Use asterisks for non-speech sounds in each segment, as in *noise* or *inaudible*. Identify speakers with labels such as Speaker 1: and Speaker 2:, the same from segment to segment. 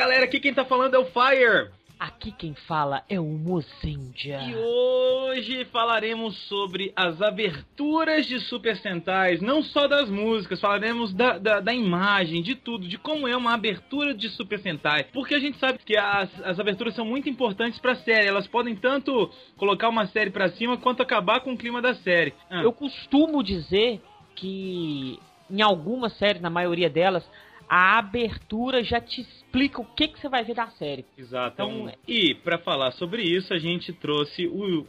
Speaker 1: galera, aqui quem tá falando é o Fire.
Speaker 2: Aqui quem fala é o Mozendia.
Speaker 1: E hoje falaremos sobre as aberturas de Super Sentais, não só das músicas, falaremos da, da, da, imagem, de tudo, de como é uma abertura de Super Sentai. Porque a gente sabe que as, as aberturas são muito importantes pra série, elas podem tanto colocar uma série pra cima quanto acabar com o clima da série.
Speaker 2: Ah. Eu costumo dizer que em algumas séries, na maioria delas, a abertura já te explica o que, que você vai ver da série.
Speaker 1: Exato. Então, e para falar sobre isso, a gente trouxe o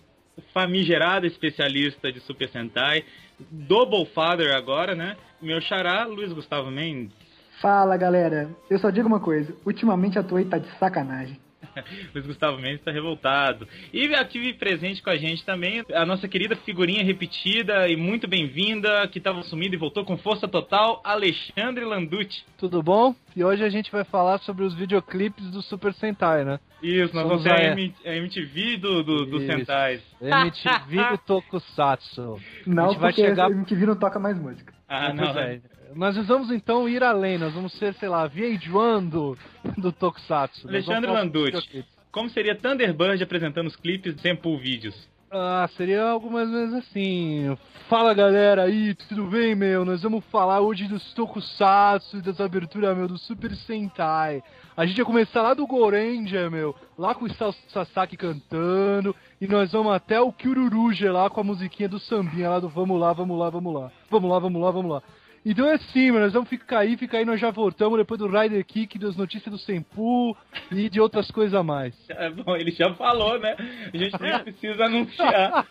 Speaker 1: famigerado especialista de Super Sentai, Double Father agora, né? Meu xará, Luiz Gustavo Mendes.
Speaker 3: Fala, galera. Eu só digo uma coisa. Ultimamente a Toei tá de sacanagem. *laughs*
Speaker 1: Luiz Gustavo Mendes está revoltado. E aqui presente com a gente também a nossa querida figurinha repetida e muito bem-vinda, que estava sumida e voltou com força total, Alexandre Landucci.
Speaker 4: Tudo bom? E hoje a gente vai falar sobre os videoclipes do Super Sentai, né?
Speaker 1: Isso, nós Somos vamos ter a, MTV do, do, do Sentais.
Speaker 4: MTV do *laughs* Tokusatsu.
Speaker 3: Não, a gente vai chegar... a MTV não toca mais música.
Speaker 4: Ah, não. É. Nós vamos então ir além, nós vamos ser, sei lá, VH1 do, do Tokusatsu.
Speaker 1: Alexandre Landucci, como seria Thunderbird apresentando os clipes sem pull vídeos?
Speaker 4: Ah, seria algo mais ou menos assim. Fala galera aí, tudo bem, meu? Nós vamos falar hoje dos Tokusatsu e das aberturas, meu, do Super Sentai. A gente vai começar lá do Gorenja, meu, lá com o Sasaki cantando, e nós vamos até o Kyururuja lá com a musiquinha do sambinha lá do Vamos lá, vamos lá, vamos lá. Vamos lá, vamos lá, vamos lá. Então é assim, mano, nós vamos ficar aí, ficar aí, nós já voltamos depois do Rider Kick, das notícias do Senpu e de outras coisas a mais. *laughs*
Speaker 1: É bom, ele já falou, né? A gente nem *laughs* precisa anunciar.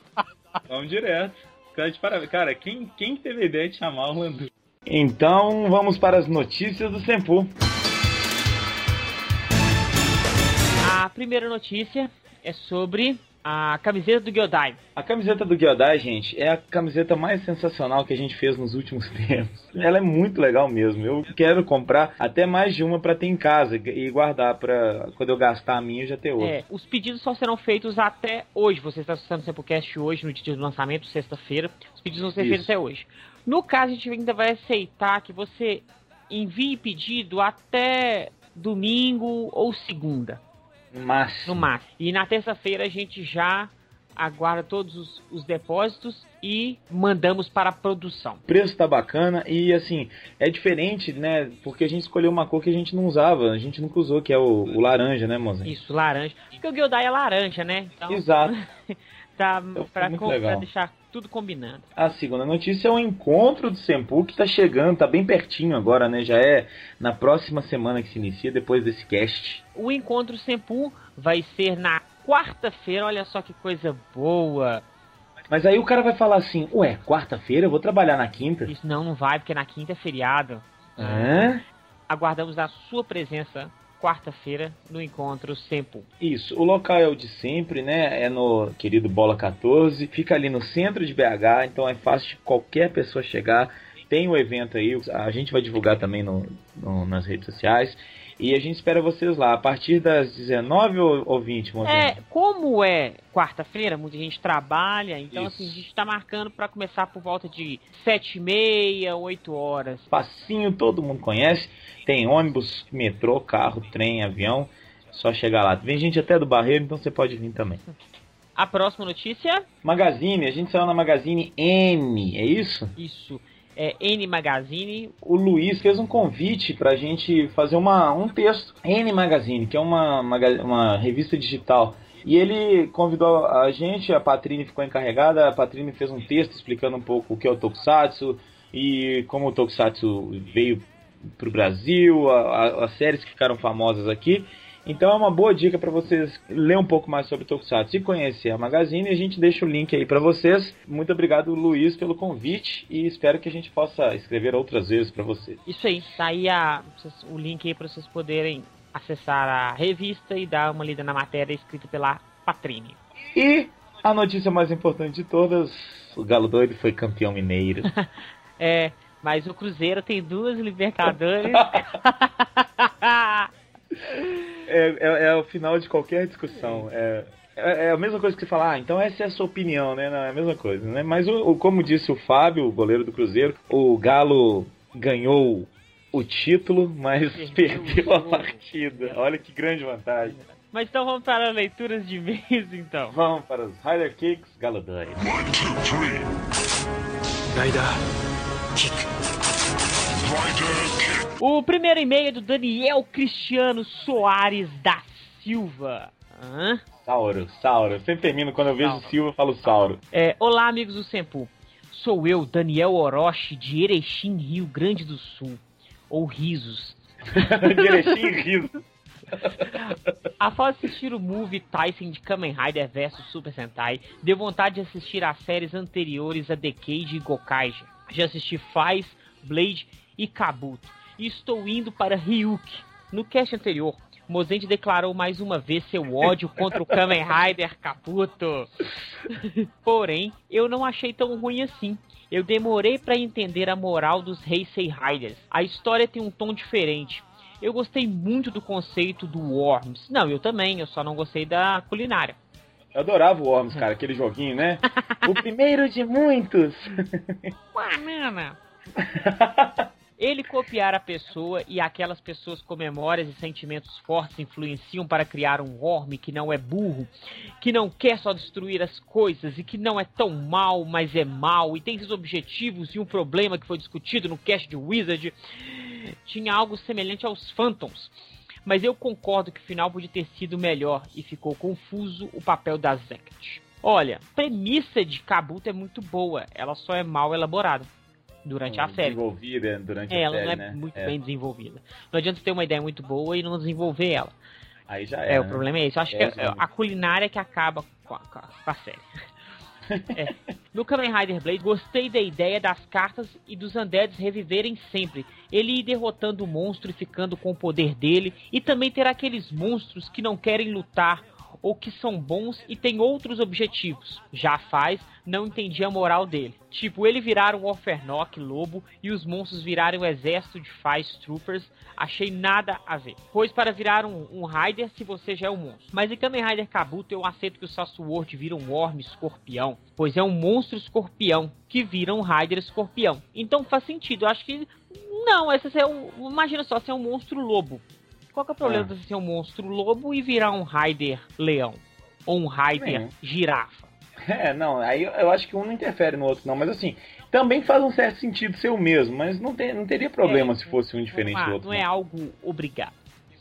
Speaker 1: vamos direto. Cara, quem, quem teve a ideia de chamar o Landu? Então, vamos para as notícias do Senpu.
Speaker 2: A primeira notícia é sobre a camiseta do Gyodai.
Speaker 1: A camiseta do Gyodai, gente, é a camiseta mais sensacional que a gente fez nos últimos *laughs* tempos. Ela é muito legal mesmo. Eu quero comprar até mais de uma para ter em casa e guardar para quando eu gastar a minha já ter outra.
Speaker 2: É, os pedidos só serão feitos até hoje. Você está assistindo o Samplecast hoje, no dia do lançamento, sexta-feira. Os pedidos vão ser Isso. feitos até hoje. No caso, a gente ainda vai aceitar que você envie pedido até domingo ou segunda.
Speaker 1: No máximo.
Speaker 2: No máximo. E na terça-feira a gente já aguarda todos os, os, depósitos e mandamos para a produção.
Speaker 1: O preço tá bacana e assim, é diferente, né? Porque a gente escolheu uma cor que a gente não usava, a gente nunca usou, que é o, o laranja, né, moça?
Speaker 2: Isso, laranja. Porque o Gyodai é laranja, né?
Speaker 1: Então, Exato. *laughs*
Speaker 2: tá então, pra, pra deixar tudo combinando.
Speaker 1: A segunda notícia é o encontro do Sempu que tá chegando, tá bem pertinho agora, né? Já é na próxima semana que se inicia, depois desse cast.
Speaker 2: O encontro Sempu vai ser na quarta-feira, olha só que coisa boa.
Speaker 1: Mas aí o cara vai falar assim, ué, quarta-feira eu vou trabalhar na quinta?
Speaker 2: Isso não, não vai, porque na quinta é feriado. Aguardamos a sua presença quarta-feira no encontro Sempo.
Speaker 1: Isso, o local é o de sempre, né? É no querido Bola 14, fica ali no centro de BH, então é fácil de qualquer pessoa chegar. Tem o evento aí, a gente vai divulgar também no, no nas redes sociais. E a gente espera vocês lá, a partir das 19 ou 20,
Speaker 2: É, como é quarta-feira, muita gente trabalha, então Isso. assim, a gente está marcando para começar por volta de 7 e meia, 8 horas.
Speaker 1: Passinho, todo mundo conhece, tem ônibus, metrô, carro, trem, avião, só chegar lá. Vem gente até do Barreiro, então você pode vir também.
Speaker 2: A próxima notícia?
Speaker 1: Magazine, a gente saiu na Magazine M, é isso?
Speaker 2: Isso é, N Magazine.
Speaker 1: O Luiz fez um convite para a gente fazer uma, um texto. N Magazine, que é uma, uma revista digital. E ele convidou a gente, a Patrine ficou encarregada, a Patrine fez um texto explicando um pouco o que é o Tokusatsu e como o Tokusatsu veio para o Brasil, a, a, as séries que ficaram famosas aqui. Então é uma boa dica para vocês ler um pouco mais sobre Tokusatsu e conhecer a Magazine. A gente deixa o link aí para vocês. Muito obrigado, Luiz, pelo convite e espero que a gente possa escrever outras vezes para vocês.
Speaker 2: Isso aí, tá aí a, o link aí para vocês poderem acessar a revista e dar uma lida na matéria escrita pela Patrine.
Speaker 1: E a notícia mais importante de todas: o Galo Doido foi campeão mineiro. *laughs*
Speaker 2: é, mas o Cruzeiro tem duas Libertadores. *laughs* *laughs*
Speaker 1: é, é, é, o final de qualquer discussão. É, é, é, a mesma coisa que você falar, ah, então essa é a sua opinião, né? Não, é a mesma coisa, né? Mas o, o, como disse o Fábio, o goleiro do Cruzeiro, o Galo ganhou o título, mas
Speaker 2: Perdeu
Speaker 1: perdeu,
Speaker 2: o
Speaker 1: a partida. Olha que grande vantagem.
Speaker 2: Mas então vamos para as leituras de e-mails, então.
Speaker 1: Vamos para os Rider Kicks Galodói.
Speaker 5: One, two, three. Rider kick. Rider kick.
Speaker 2: O primeiro e-mail é do Daniel Cristiano Soares da Silva. Hã?
Speaker 1: Sauro, Sauro. Eu sempre termino quando eu vejo
Speaker 2: Sauro.
Speaker 1: Silva, eu falo Sauro.
Speaker 2: É, olá, amigos do Sempu. Sou eu, Daniel Orochi, de Erechim, Rio Grande do Sul. Ou Risos. *laughs*
Speaker 1: de Erechim e riso. *laughs*
Speaker 2: Após assistir o movie Tyson de Kamen Rider vs Super Sentai, deu vontade de assistir às séries anteriores a Decade e Gokaiger. Já assisti Faz, Blade e Kabuto. E estou indo para Ryuk. No cast anterior, Mozente declarou mais uma vez seu ódio contra o *laughs* Kamen Rider Kabuto. Porém, eu não achei tão ruim assim. Eu demorei para entender a moral dos Heisei Riders. A história tem um tom diferente. Eu gostei muito do conceito do Worms. Não, eu também, eu só não gostei da culinária.
Speaker 1: Eu adorava o Worms, cara, aquele joguinho, né? *laughs* o primeiro de muitos.
Speaker 2: Banana! *laughs* Ele copiar a pessoa e aquelas pessoas com memórias e sentimentos fortes influenciam para criar um Worm que não é burro, que não quer só destruir as coisas e que não é tão mal, mas é mal e tem seus objetivos e um problema que foi discutido no cast de Wizard. Tinha algo semelhante aos Phantoms. Mas eu concordo que o final podia ter sido melhor e ficou confuso o papel da Zeket. Olha, premissa de Kabuto é muito boa, ela só é mal elaborada durante a série.
Speaker 1: Desenvolvida durante
Speaker 2: É,
Speaker 1: a
Speaker 2: ela
Speaker 1: série,
Speaker 2: não é
Speaker 1: né?
Speaker 2: muito
Speaker 1: É.
Speaker 2: bem desenvolvida. Não adianta ter uma ideia muito boa e não desenvolver ela.
Speaker 1: Aí já
Speaker 2: É,
Speaker 1: é.
Speaker 2: o problema é esse. Eu acho
Speaker 1: É,
Speaker 2: que é a culinária que acaba com a, com a- com a série. É. No Kamen Rider Blade, gostei da ideia das cartas e dos undeads reviverem sempre. Ele ir derrotando o monstro e ficando com o poder dele. E também ter aqueles monstros que não querem lutar ou que são bons e têm outros objetivos. Já faz, não entendi a moral dele. Tipo, ele virar um Offernock lobo e os monstros virarem um exército de Faz Troopers, achei nada a ver. Pois para virar um, um Rider se você já é um monstro. Mas em Kamen Rider Kabuto eu aceito que o Sassuord vira um Worm escorpião, pois é um monstro escorpião que vira um Rider escorpião. Então faz sentido, eu acho que não, esse é um, imagina só, ser um monstro lobo. Qual que é o problema
Speaker 1: Ah.
Speaker 2: de você ser um monstro lobo e virar um Rider leão? Ou um
Speaker 1: Nenhum.
Speaker 2: girafa?
Speaker 1: É, não, aí eu, acho que um não interfere no outro, não. Mas assim, também faz um certo sentido ser o mesmo, mas não, não teria problema
Speaker 2: É,
Speaker 1: se fosse um diferente
Speaker 2: não,
Speaker 1: do outro.
Speaker 2: não é algo obrigado.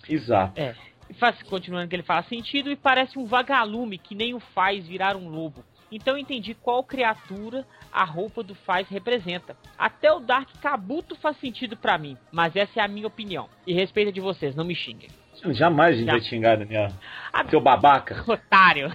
Speaker 1: Exato.
Speaker 2: É. Faz, continuando que ele fala sentido e parece um vagalume que nem o faz virar um lobo. Então eu entendi qual criatura a roupa do Faz representa. Até o Dark Kabuto faz sentido pra mim, mas essa é a minha opinião. E respeito de vocês, não me xinguem.
Speaker 1: Jamais a gente
Speaker 2: Já.
Speaker 1: vai xingar, Daniel.
Speaker 2: Ah,
Speaker 1: Seu babaca. *laughs*
Speaker 2: Otário!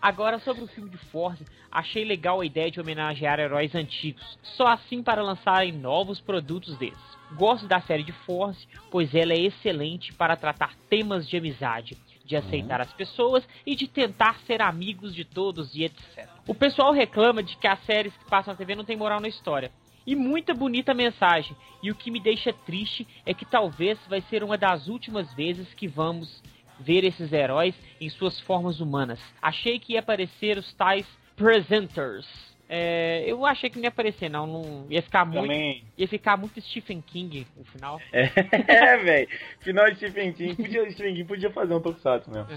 Speaker 2: Agora sobre o filme de Force, achei legal a ideia de homenagear heróis antigos, só assim para lançarem novos produtos desses. Gosto da série de Force, pois ela é excelente para tratar temas de amizade, de aceitar as pessoas e de tentar ser amigos de todos e etc. O pessoal reclama de que as séries que passam na TV não tem moral na história. E muita bonita mensagem. E o que me deixa triste é que talvez vai ser uma das últimas vezes que vamos ver esses heróis em suas formas humanas. Achei que ia aparecer os tais presenters. É, eu achei que não ia aparecer, não. não ia ficar muito.
Speaker 1: Também.
Speaker 2: Ia ficar muito Stephen King no final. *laughs*
Speaker 1: É, velho. Final de Stephen King. Podia, Stephen King podia fazer um tokusatsu mesmo.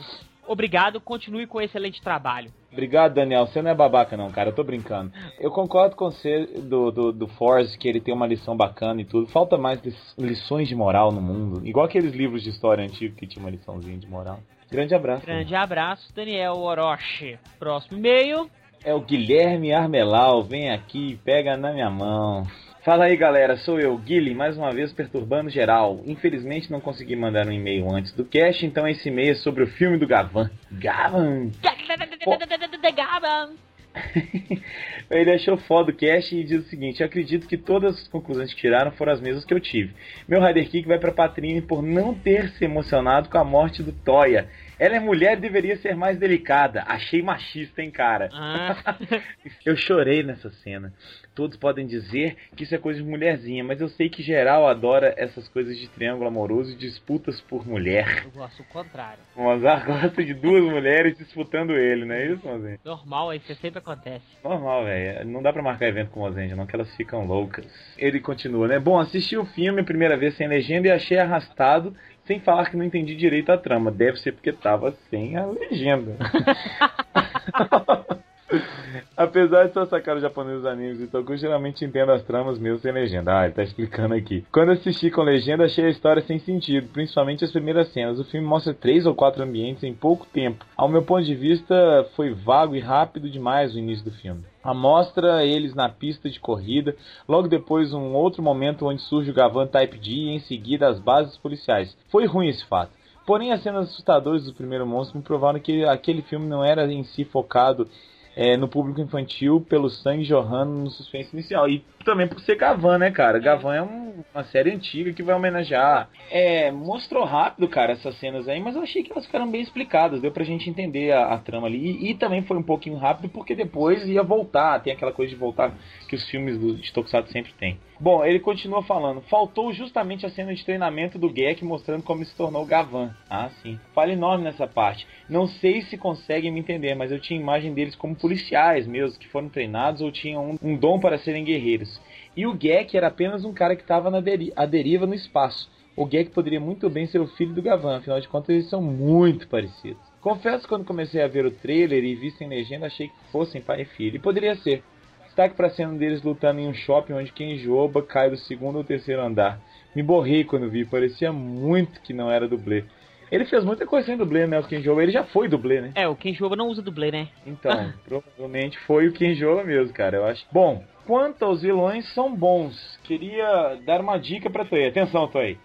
Speaker 2: Obrigado, continue com o excelente trabalho.
Speaker 1: Obrigado, Daniel. Você não é babaca, não, cara. Eu tô brincando. Eu concordo com você do, do, do Force, que ele tem uma lição bacana e tudo. Falta mais lições de moral no mundo. Igual aqueles livros de história antigos que tinha uma liçãozinha de moral. Grande abraço.
Speaker 2: Grande abraço, Daniel Orochi. Próximo e-mail.
Speaker 1: É o Guilherme Armelau. Vem aqui pega na minha mão. Fala aí, galera. Sou eu, Guilherme, mais uma vez perturbando geral. Infelizmente não consegui mandar um e-mail antes do cast, então esse e-mail é sobre o filme do Gavan. Gavan! *laughs* Ele achou foda o cast e diz o seguinte: acredito que todas as conclusões que tiraram foram as mesmas que eu tive. Meu Rider Kick vai pra Patrine por não ter se emocionado com a morte do Toya. Ela é mulher e deveria ser mais delicada. Achei machista, hein, cara?
Speaker 2: Ah. *laughs*
Speaker 1: eu chorei nessa cena. Todos podem dizer que isso é coisa de mulherzinha, mas eu sei que geral adora essas coisas de triângulo amoroso e disputas por mulher.
Speaker 2: Eu gosto o contrário.
Speaker 1: O Mozart gosta de duas mulheres disputando ele, não é isso, Mozinho?
Speaker 2: Normal, isso sempre acontece.
Speaker 1: Normal, velho. Não dá pra marcar evento com o Mozenja, não, que elas ficam loucas. Ele continua, né? Bom, assisti o filme a primeira vez sem legenda e achei arrastado, sem falar que não entendi direito a trama. Deve ser porque tava sem a legenda. *laughs* Apesar de só sacar os japoneses animes e Toku, geralmente entendo as tramas mesmo sem legenda. Ah, ele tá explicando aqui. Quando assisti com legenda, achei a história sem sentido, principalmente as primeiras cenas. O filme mostra três ou quatro ambientes em pouco tempo. Ao meu ponto de vista, foi vago e rápido demais o início do filme. A mostra eles na pista de corrida, logo depois um outro momento onde surge o Gavan Type D e em seguida as bases policiais. Foi ruim esse fato. Porém, as cenas assustadoras do primeiro monstro me provaram que aquele filme não era em si focado é, no público infantil pelo sangue jorrando no suspense inicial. E também por ser Gavan, né, cara? Gavan é um, uma série antiga que vai homenagear. É, mostrou rápido, cara, essas cenas aí, mas eu achei que elas ficaram bem explicadas. Deu pra gente entender a, a trama ali. E, e, também foi um pouquinho rápido porque depois ia voltar. Tem aquela coisa de voltar que os filmes do, de Tokusatsu sempre tem. Bom, ele continua falando. Faltou justamente a cena de treinamento do Gek mostrando como se tornou Gavan. Ah, sim. Fala enorme nessa parte. Não sei se conseguem me entender, mas eu tinha imagem deles como policiais mesmo, que foram treinados ou tinham um, um dom para serem guerreiros. E o Gek era apenas um cara que estava na deri à deriva no espaço. O Gek poderia muito bem ser o filho do Gavan, afinal de contas eles são muito parecidos. Confesso que quando comecei a ver o trailer e vi sem legenda, achei que fossem pai e filho. E poderia ser. Destaque para a cena deles lutando em um shopping onde Kenjoba cai do segundo ou terceiro andar. Me borrei quando vi, parecia muito que não era dublê. Ele fez muita coisa sem dublê, né? O Kenjoba, ele já foi dublê, né?
Speaker 2: É, o Kenjoba não usa dublê, né?
Speaker 1: Então, *laughs* provavelmente foi o Kenjoba mesmo, cara, eu acho. Bom, quanto aos vilões, são bons. Queria dar uma dica pra Toei. Atenção, Toei.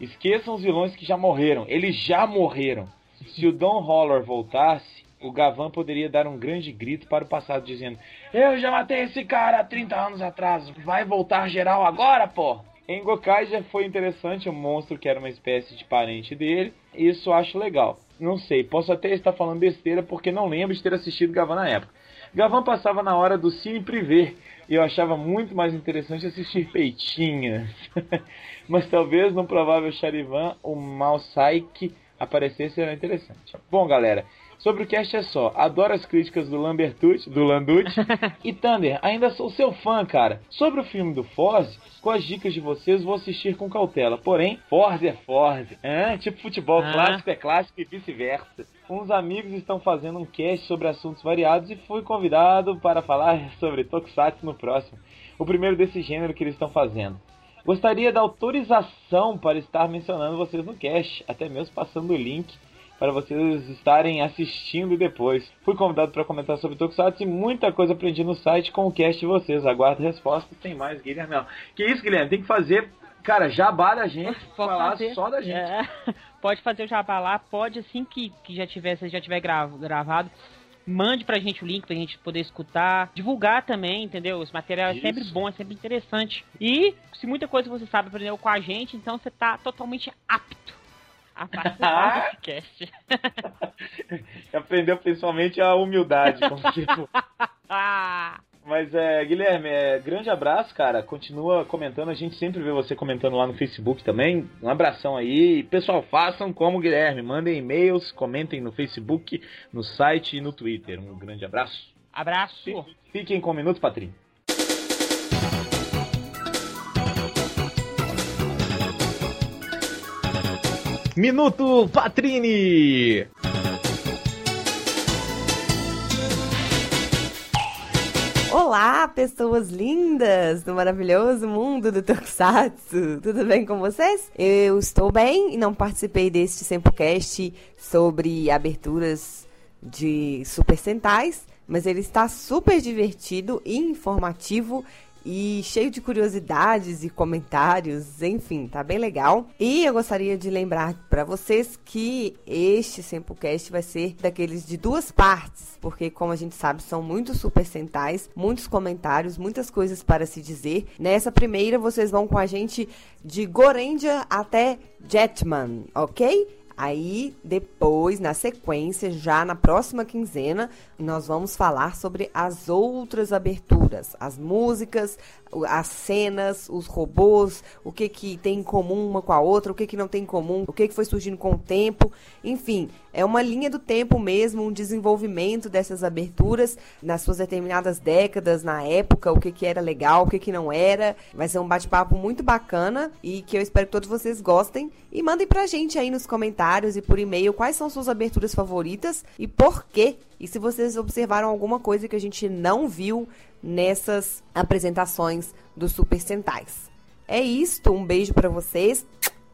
Speaker 1: Esqueçam os vilões que já morreram. Eles já morreram. Se o Don Holler voltasse, o Gavan poderia dar um grande grito para o passado, dizendo: Eu já matei esse cara há 30 anos atrás, vai voltar geral agora, pô! Em Gokai já foi interessante o um monstro que era uma espécie de parente dele, isso acho legal. Não sei, posso até estar falando besteira porque não lembro de ter assistido Gavan na época. Gavan passava na hora do cine privê e eu achava muito mais interessante assistir Peitinhas. *laughs* Mas talvez no provável Charivan o Malsaik aparecesse era interessante. Bom, galera, Sobre o cast é só. Adoro as críticas do Lambertucci, do Landucci. *laughs* e Thunder, ainda sou seu fã, cara. Sobre o filme do Forze, com as dicas de vocês, vou assistir com cautela. Porém, Forze é Forze. É, tipo futebol ah. clássico é clássico e vice-versa. Uns amigos estão fazendo um cast sobre assuntos variados e fui convidado para falar *laughs* sobre Tokusatsu no próximo. O primeiro desse gênero que eles estão fazendo. Gostaria da autorização para estar mencionando vocês no cast, até mesmo passando o link para vocês estarem assistindo depois. Fui convidado para comentar sobre Tokusatsu e muita coisa aprendi no site com o cast de vocês. Aguardo respostas. Tem mais, Guilherme. Que isso, Guilherme? Tem que fazer, cara, jabá da gente, pode falar fazer. só da gente. É, *laughs*
Speaker 2: pode fazer o jabá lá, pode assim que, que já tiver, se já tiver gravado mande pra gente o link pra gente poder escutar, divulgar também, entendeu? Esse material Isso. é sempre bom, é sempre interessante. E se muita coisa você sabe aprender com a gente, então você tá totalmente apto a participar *laughs* desse cast. *laughs*
Speaker 1: Aprendeu principalmente a humildade, como *laughs* tipo. Mas é, Guilherme, é, grande abraço, cara. Continua comentando. A gente sempre vê você comentando lá no Facebook também. Um abração aí. Pessoal, façam como Guilherme. Mandem e-mails, comentem no Facebook, no site e no Twitter. Um grande abraço.
Speaker 2: Abraço.
Speaker 1: Fiquem com um minuto, Patrícia. Minuto Patrini!
Speaker 6: Olá, pessoas lindas do maravilhoso mundo do Tokusatsu. Tudo bem com vocês? Eu estou bem e não participei deste Sempocast sobre aberturas de Super Sentais, mas ele está super divertido e informativo e cheio de curiosidades e comentários, enfim, tá bem legal. E eu gostaria de lembrar para vocês que este Sempocast vai ser daqueles de duas partes, porque como a gente sabe, são muitos super centais, muitos comentários, muitas coisas para se dizer. Nessa primeira vocês vão com a gente de Gorendia até Jetman, ok? Aí, depois, na sequência, já na próxima quinzena, nós vamos falar sobre as outras aberturas, as músicas, as cenas, os robôs, o que que tem em comum uma com a outra, o que que não tem em comum, o que que foi surgindo com o tempo, enfim, é uma linha do tempo mesmo, um desenvolvimento dessas aberturas nas suas determinadas décadas, na época, o que que era legal, o que que não era. Vai ser um bate-papo muito bacana e que eu espero que todos vocês gostem e mandem pra gente aí nos comentários e por e-mail quais são suas aberturas favoritas e por quê. E se vocês observaram alguma coisa que a gente não viu nessas apresentações dos Super Sentais. É isto, um beijo para vocês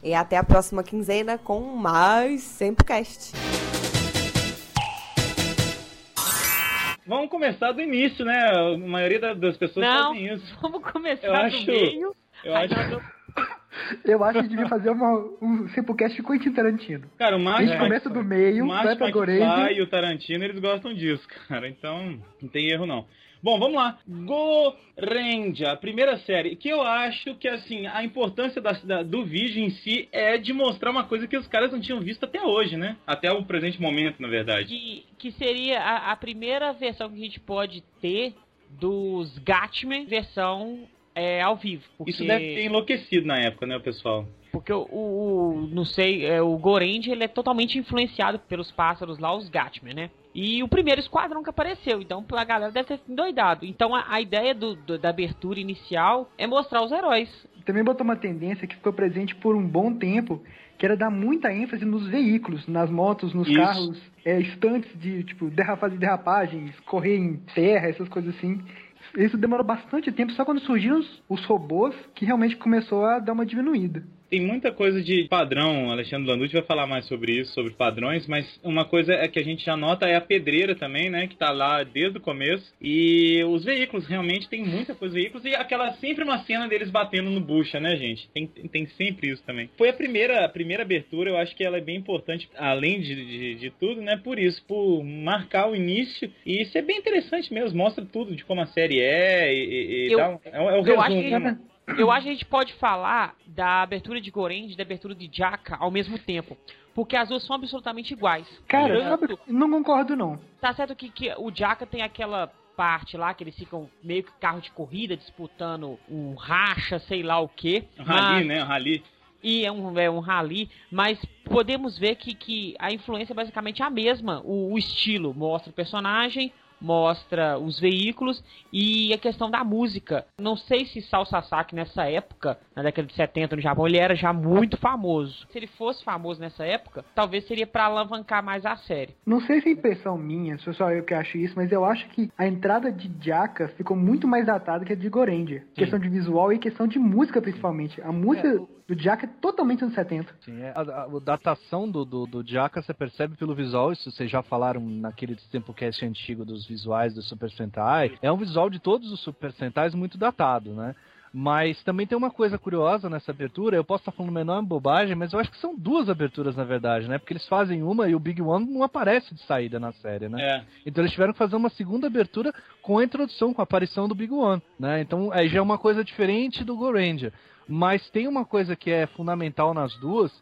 Speaker 6: e até a próxima quinzena com mais Sempocast.
Speaker 1: Vamos começar do início, né? A maioria da- das pessoas
Speaker 2: Não,
Speaker 1: fazem isso.
Speaker 2: vamos começar
Speaker 1: Eu
Speaker 2: do
Speaker 1: acho-
Speaker 2: meio.
Speaker 1: Eu
Speaker 2: aí
Speaker 1: acho, *laughs*
Speaker 3: Eu acho que devia fazer uma, um Sempocast com Quentin Tarantino.
Speaker 1: cara, o
Speaker 3: A
Speaker 1: Martin
Speaker 3: gente começa do meio,
Speaker 1: o
Speaker 3: vai
Speaker 1: Martin
Speaker 3: pra Gorenje.
Speaker 1: e o Tarantino, eles gostam disso, cara. Então, não tem erro não. Bom, vamos lá. Gorenja, a primeira série. Que eu acho que, assim, a importância da- da- do vídeo em si é de mostrar uma coisa que os caras não tinham visto até hoje, né? Até o presente momento, na verdade.
Speaker 2: que, que seria a, a primeira versão que a gente pode ter dos Gatman versão é, ao vivo. Porque,
Speaker 1: Isso deve ter enlouquecido na época, né, pessoal?
Speaker 2: porque o, o- não sei, é, o Gorenji ele é totalmente influenciado pelos pássaros lá, os Gatman, né? E o primeiro esquadrão que apareceu, então a galera deve ter endoidado. Então a, a ideia do- do- da abertura inicial é mostrar os heróis.
Speaker 3: Também botou uma tendência que ficou presente por um bom tempo, que era dar muita ênfase nos veículos, nas motos, nos
Speaker 1: Isso.
Speaker 3: carros, é, estantes de, tipo, derra- fazer derrapagens, correr em terra, essas coisas assim. Isso demorou bastante tempo, só quando surgiram os, os robôs que realmente começou a dar uma diminuída.
Speaker 1: Tem muita coisa de padrão, o Alexandre Landucci vai falar mais sobre isso, sobre padrões, mas uma coisa é que a gente já nota é a pedreira também, né, que tá lá desde o começo, e os veículos, realmente tem muita coisa de veículos, e aquela, sempre uma cena deles batendo no bucha, né, gente, tem, tem sempre isso também. Foi a primeira, a primeira abertura, eu acho que ela é bem importante, além de, de, de tudo, né, por isso, por marcar o início, e isso é bem interessante mesmo, mostra tudo de como a série é, e, e- e
Speaker 2: Eu-
Speaker 1: dá um- é, o- é
Speaker 2: eu acho que-
Speaker 1: né,
Speaker 2: Eu acho que a gente pode falar da abertura de Gorenji e da abertura de Jaka ao mesmo tempo. Porque as duas são absolutamente iguais.
Speaker 3: Cara,
Speaker 2: Tanto-
Speaker 3: não concordo não.
Speaker 2: Tá certo que, que o Jaka tem aquela parte lá que eles ficam meio que carro de corrida disputando um racha, sei lá o quê.
Speaker 1: Um rally,
Speaker 2: mas-
Speaker 1: né, um rally.
Speaker 2: E é um, é um rally, mas podemos ver que, que a influência é basicamente a mesma. O, o estilo mostra o personagem, mostra os veículos e a questão da música. Não sei se Sal Sasaki nessa época, na década de 70 no Japão, ele era já muito famoso. Se ele fosse famoso nessa época, talvez seria para alavancar mais a série.
Speaker 3: Não sei se é impressão minha, se só eu que acho isso, mas eu acho que a entrada de Jaka ficou muito mais datada que a de Gorendia. Questão de visual e questão de música, principalmente. A música do Jaka é totalmente anos 70.
Speaker 4: Sim, é, a, a- a datação do, do, do você percebe pelo visual, isso vocês já falaram naquele Tempocast antigo dos visuais do Super Sentai. É um visual de todos os Super Sentais muito datado, né? Mas também tem uma coisa curiosa nessa abertura, eu posso estar falando uma enorme bobagem, mas eu acho que são duas aberturas na verdade, né? Porque eles fazem uma e o Big One não aparece de saída na série, né?
Speaker 1: É.
Speaker 4: Então eles tiveram que fazer uma segunda abertura com a introdução, com a aparição do Big One, né? Então aí já é uma coisa diferente do Go Ranger. Mas tem uma coisa que é fundamental nas duas,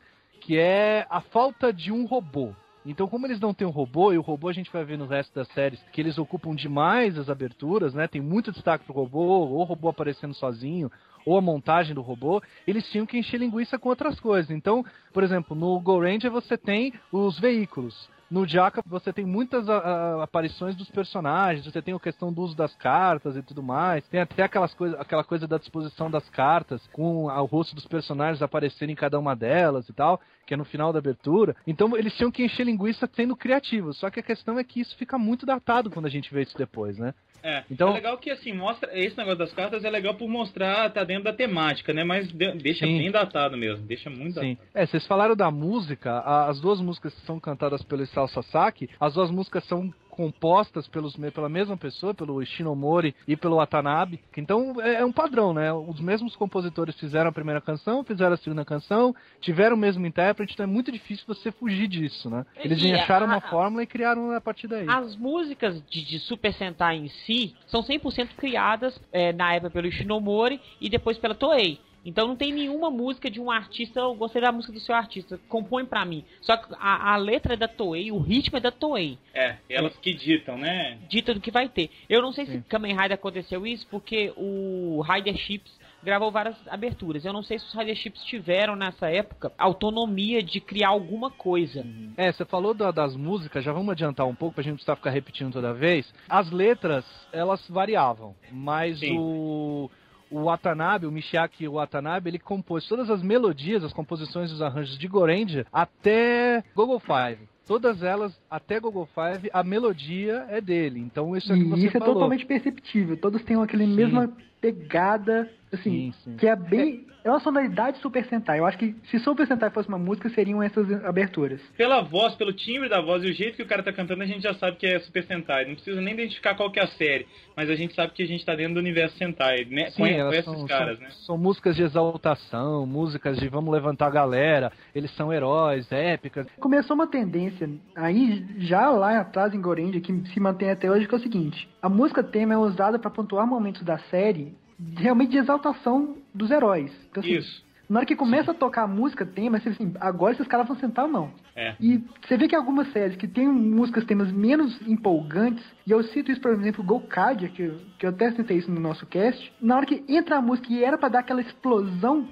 Speaker 4: que é a falta de um robô. Então, como eles não têm um robô, e o robô a gente vai ver no resto das séries que eles ocupam demais as aberturas, né? Tem muito destaque pro robô, ou o robô aparecendo sozinho, ou a montagem do robô, eles tinham que encher linguiça com outras coisas. Então, por exemplo, no Go Ranger você tem os veículos. No Jaka você tem muitas a- a- aparições dos personagens, você tem a questão do uso das cartas e tudo mais. Tem até aquelas coisa, aquela coisa da disposição das cartas, com o rosto dos personagens aparecerem em cada uma delas e tal, que é no final da abertura. Então eles tinham que encher linguiça sendo criativos. Só que a questão é que isso fica muito datado quando a gente vê isso depois, né?
Speaker 1: É,
Speaker 4: Então-
Speaker 1: é legal que assim, mostra. Esse negócio das cartas é legal por mostrar, tá dentro da temática, né? Mas de- deixa
Speaker 4: Sim.
Speaker 1: bem datado mesmo, deixa muito
Speaker 4: Sim.
Speaker 1: datado.
Speaker 4: É, vocês falaram da música, as duas músicas que são cantadas pelo Isao Sasaki, as duas músicas são compostas pelos, pela mesma pessoa, pelo Ishinomori e pelo Watanabe. Então é, é um padrão, né? Os mesmos compositores fizeram a primeira canção, fizeram a segunda canção, tiveram o mesmo intérprete, então é muito difícil você fugir disso, né? Eles
Speaker 2: E
Speaker 4: acharam
Speaker 2: a-
Speaker 4: uma fórmula e criaram a partir daí.
Speaker 2: As músicas de, de Super Sentai em si são 100% criadas é, na época pelo Ishinomori e depois pela Toei. Então não tem nenhuma música de um artista, eu gostei da música do seu artista, compõe pra mim. Só que a, a letra é da Toei, o ritmo é da Toei.
Speaker 1: É, elas que ditam, né?
Speaker 2: Dita do que vai ter. Eu não sei se Kamen Rider aconteceu isso, porque o Rider Chips gravou várias aberturas. Eu não sei se os Rider Chips tiveram nessa época autonomia de criar alguma coisa.
Speaker 4: É, você falou da- das músicas, já vamos adiantar um pouco pra gente não precisar ficar repetindo toda vez. As letras, elas variavam, mas
Speaker 1: Sim.
Speaker 4: o o Watanabe, o Michiaki Watanabe, ele compôs todas as melodias, as composições e os arranjos de Gorendia até Google Five. Todas elas, até Google Five, a melodia é dele. Então isso é que você
Speaker 3: isso é
Speaker 4: falou.
Speaker 3: totalmente perceptível. Todos têm aquela mesma pegada, assim,
Speaker 4: Sim, sim.
Speaker 3: que é bem. É uma sonoridade Super Sentai. Eu acho que se Super Sentai fosse uma música, seriam essas aberturas.
Speaker 1: Pela voz, pelo timbre da voz e o jeito que o cara tá cantando, a gente já sabe que é Super Sentai. Não precisa nem identificar qual que é a série, mas a gente sabe que a gente tá dentro do universo Sentai, né?
Speaker 4: Sim,
Speaker 1: com,
Speaker 4: elas
Speaker 1: com esses
Speaker 4: são,
Speaker 1: caras,
Speaker 4: são,
Speaker 1: né?
Speaker 4: são músicas de exaltação, músicas de vamos levantar a galera, eles são heróis, épicas.
Speaker 3: Começou uma tendência aí, já lá atrás em Gorendia, que se mantém até hoje, que é o seguinte: a música tema é usada para pontuar momentos da série realmente de exaltação dos heróis. Então, assim,
Speaker 1: Isso.
Speaker 3: Na hora que começa a tocar a música tema, você assim, agora esses caras vão sentar a mão.
Speaker 1: É.
Speaker 3: E você vê que algumas séries que tem músicas temas menos empolgantes, e eu cito isso, por exemplo, Gokaidia, que, eu- que eu até citei isso no nosso cast, na hora que entra a música e era pra dar aquela explosão,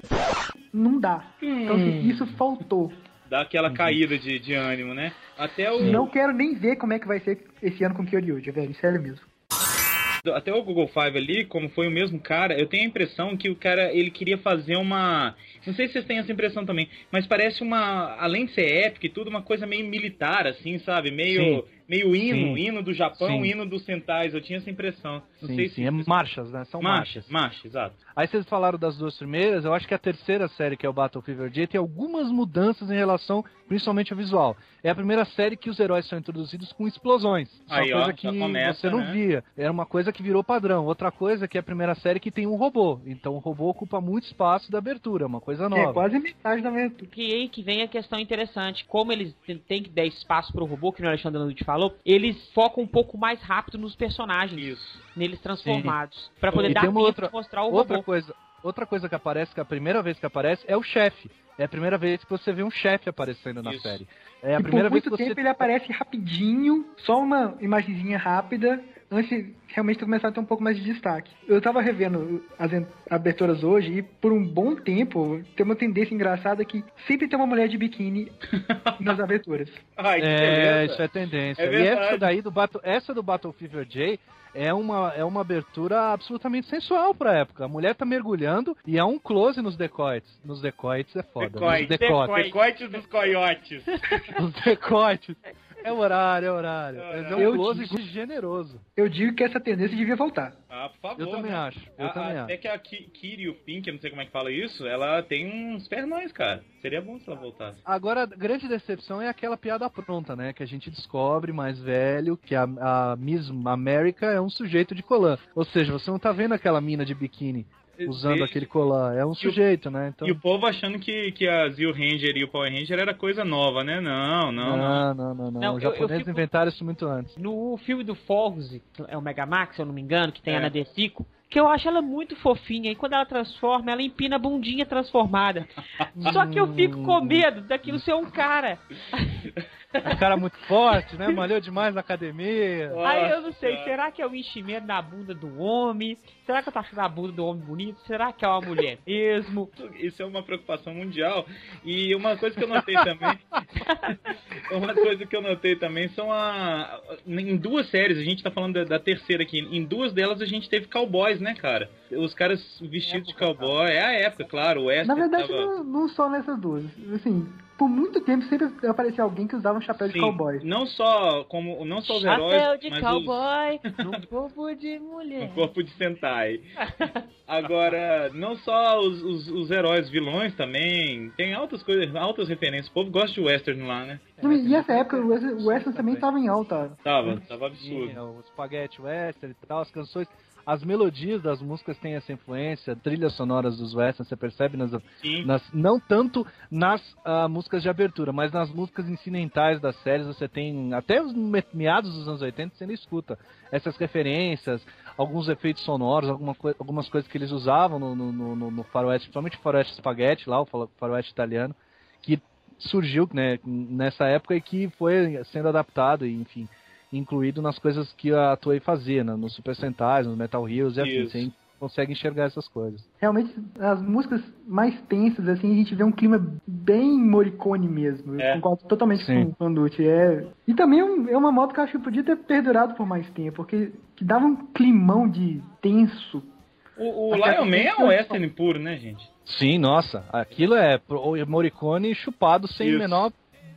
Speaker 3: não dá. Então assim, isso faltou.
Speaker 1: Dá aquela caída de, de ânimo, né? Até o.
Speaker 3: Não quero nem ver como é que vai ser esse ano com Kyoryu, velho, sério mesmo.
Speaker 1: Até o Google Five ali, como foi o mesmo cara, eu tenho a impressão que o cara ele queria fazer uma. Não sei se vocês têm essa impressão também, mas parece uma. Além de ser épica e tudo, uma coisa meio militar, assim, sabe? Meio,
Speaker 4: Sim.
Speaker 1: meio hino,
Speaker 4: Sim.
Speaker 1: hino do Japão,
Speaker 4: Sim.
Speaker 1: hino dos Sentais. Eu tinha essa impressão. Não
Speaker 4: sim,
Speaker 1: sei
Speaker 4: sim,
Speaker 1: se.
Speaker 4: é marchas, né? São marchas.
Speaker 1: marcha, marcha, exato.
Speaker 4: Aí vocês falaram das duas primeiras, eu acho que a terceira série, que é o Battle Fever J, tem algumas mudanças em relação, principalmente ao visual. É a primeira série que os heróis são introduzidos com explosões. Isso é
Speaker 1: Aí,
Speaker 4: uma
Speaker 1: ó,
Speaker 4: coisa
Speaker 1: já
Speaker 4: que
Speaker 1: começa,
Speaker 4: você não
Speaker 1: né?
Speaker 4: via. Era uma coisa que virou padrão. Outra coisa é que é a primeira série que tem um robô. Então o robô ocupa muito espaço da abertura, uma coisa
Speaker 3: É
Speaker 4: nova.
Speaker 3: quase metade da abertura.
Speaker 2: Que aí que vem a questão interessante. Como eles têm- que dar espaço pro robô, que o Alexandre Landucci falou, eles focam um pouco mais rápido nos personagens,
Speaker 1: Isso.
Speaker 2: neles transformados. Pra poder
Speaker 4: E
Speaker 2: dar
Speaker 4: tem uma
Speaker 2: tempo
Speaker 4: outra-
Speaker 2: de mostrar o
Speaker 4: Outra
Speaker 2: robô.
Speaker 4: coisa, outra coisa que aparece, que é a primeira vez que aparece, é o chefe. É a primeira vez que você vê um chefe aparecendo na
Speaker 1: Isso.
Speaker 4: série. É a
Speaker 3: E
Speaker 4: primeira
Speaker 3: por
Speaker 4: vez
Speaker 3: muito
Speaker 4: que você
Speaker 3: tempo ele aparece rapidinho, só uma imagenzinha rápida, antes de realmente começar a ter um pouco mais de destaque. Eu tava revendo as aberturas hoje e por um bom tempo tem uma tendência engraçada que sempre tem uma mulher de biquíni *laughs* nas aberturas.
Speaker 1: Ai, que
Speaker 4: É,
Speaker 1: beleza.
Speaker 4: isso é tendência.
Speaker 1: É
Speaker 4: e essa daí do Battle, essa do Battle Fever J é uma, é uma abertura absolutamente sensual pra época. A mulher tá mergulhando e é um close nos decoites. Nos decoites é foda.
Speaker 1: Decoite.
Speaker 4: Nos decotes.
Speaker 1: Decoite dos coiotes. *laughs*
Speaker 4: Nos decoites. É horário, é horário.
Speaker 1: É,
Speaker 4: Mas é um
Speaker 3: eu
Speaker 4: close
Speaker 3: digo-
Speaker 4: generoso.
Speaker 3: Eu digo que essa tendência devia voltar.
Speaker 1: Ah, por favor.
Speaker 4: Eu também
Speaker 1: né?
Speaker 4: acho. Eu
Speaker 1: A-
Speaker 4: também
Speaker 1: até
Speaker 4: acho.
Speaker 1: que a Ki- Kiryu Pink, eu não sei como é que fala isso, ela tem uns pernões, cara. Seria bom se ela voltasse.
Speaker 4: Agora, a grande decepção é aquela piada pronta, né? Que a gente descobre mais velho que a, a Miss America é um sujeito de colã. Ou seja, você não tá vendo aquela mina de biquíni usando
Speaker 1: Desde-
Speaker 4: aquele colã. É um
Speaker 1: o-
Speaker 4: sujeito, né? Então...
Speaker 1: E o povo achando que, que a Zio Ranger e o Power Ranger era coisa nova, né? Não, não, não.
Speaker 4: Não, não, não, não.
Speaker 2: Não,
Speaker 4: Os japoneses
Speaker 2: fico-
Speaker 4: inventaram isso muito antes.
Speaker 2: No filme do Forze, é o Megamax, se eu não me engano, que tem
Speaker 1: É.
Speaker 2: a Ana Desico, que eu acho ela muito fofinha. E quando ela transforma, ela empina a bundinha transformada. Só que eu fico com medo daquilo ser um cara.
Speaker 4: Um cara muito forte, né? Malhou demais na academia.
Speaker 2: Aí eu não sei, será que é o enchimento na bunda do homem? Será que eu tô achando a bunda do homem bonito? Será que é uma mulher mesmo?
Speaker 1: Isso é uma preocupação mundial. E uma coisa que eu notei também. *laughs* uma coisa que eu notei também são a. Em duas séries, a gente tá falando da, da terceira aqui. Em duas delas a gente teve cowboys, né, cara? Os caras vestidos de cowboy. É a época, claro. O
Speaker 3: Na verdade,
Speaker 1: tava...
Speaker 3: não, não só nessas duas. Assim, por muito tempo sempre aparecia alguém que usava um chapéu de
Speaker 1: Sim,
Speaker 3: cowboy.
Speaker 1: Não só como não só os
Speaker 2: Chapéu
Speaker 1: heróis,
Speaker 2: de
Speaker 1: mas
Speaker 2: cowboy, num *laughs* corpo de
Speaker 1: os,
Speaker 2: mulher.
Speaker 1: um corpo de Sentai. Agora, não só os, os, os heróis vilões também, tem altas coisas, altas referências. O povo gosta de western lá, né?
Speaker 3: Não, E essa época o Western, o Western também tava em alta.
Speaker 1: Tava, tava
Speaker 4: Sim,
Speaker 1: absurdo.
Speaker 4: é, o Spaghetti Western e tal, as canções. As melodias das músicas têm essa influência, trilhas sonoras dos westerns, você percebe nas, nas- não tanto nas ah, músicas de abertura, mas nas músicas incidentais das séries você tem até os me- meados dos anos 80 você ainda escuta essas referências, alguns efeitos sonoros, alguma coi- algumas coisas que eles usavam no, no, no, no- faroeste, principalmente o faroeste spaghetti lá, o faroeste italiano, que surgiu né, nessa época e que foi sendo adaptado enfim incluído nas coisas que a Toei fazia, né, nos Super Sentais, nos Metal Heroes e assim, você consegue enxergar essas coisas.
Speaker 3: Realmente, as músicas mais tensas, assim, a gente vê um clima bem Morricone mesmo.
Speaker 1: É.
Speaker 3: Eu concordo totalmente
Speaker 4: Sim.
Speaker 3: com o Panducci. É... E também é é uma moto que eu acho que podia ter perdurado por mais tempo, porque que dava um climão de tenso.
Speaker 1: O, o Lion Man é um western puro, né, gente?
Speaker 4: Sim, nossa, aquilo é Morricone chupado sem
Speaker 1: Isso.
Speaker 4: o menor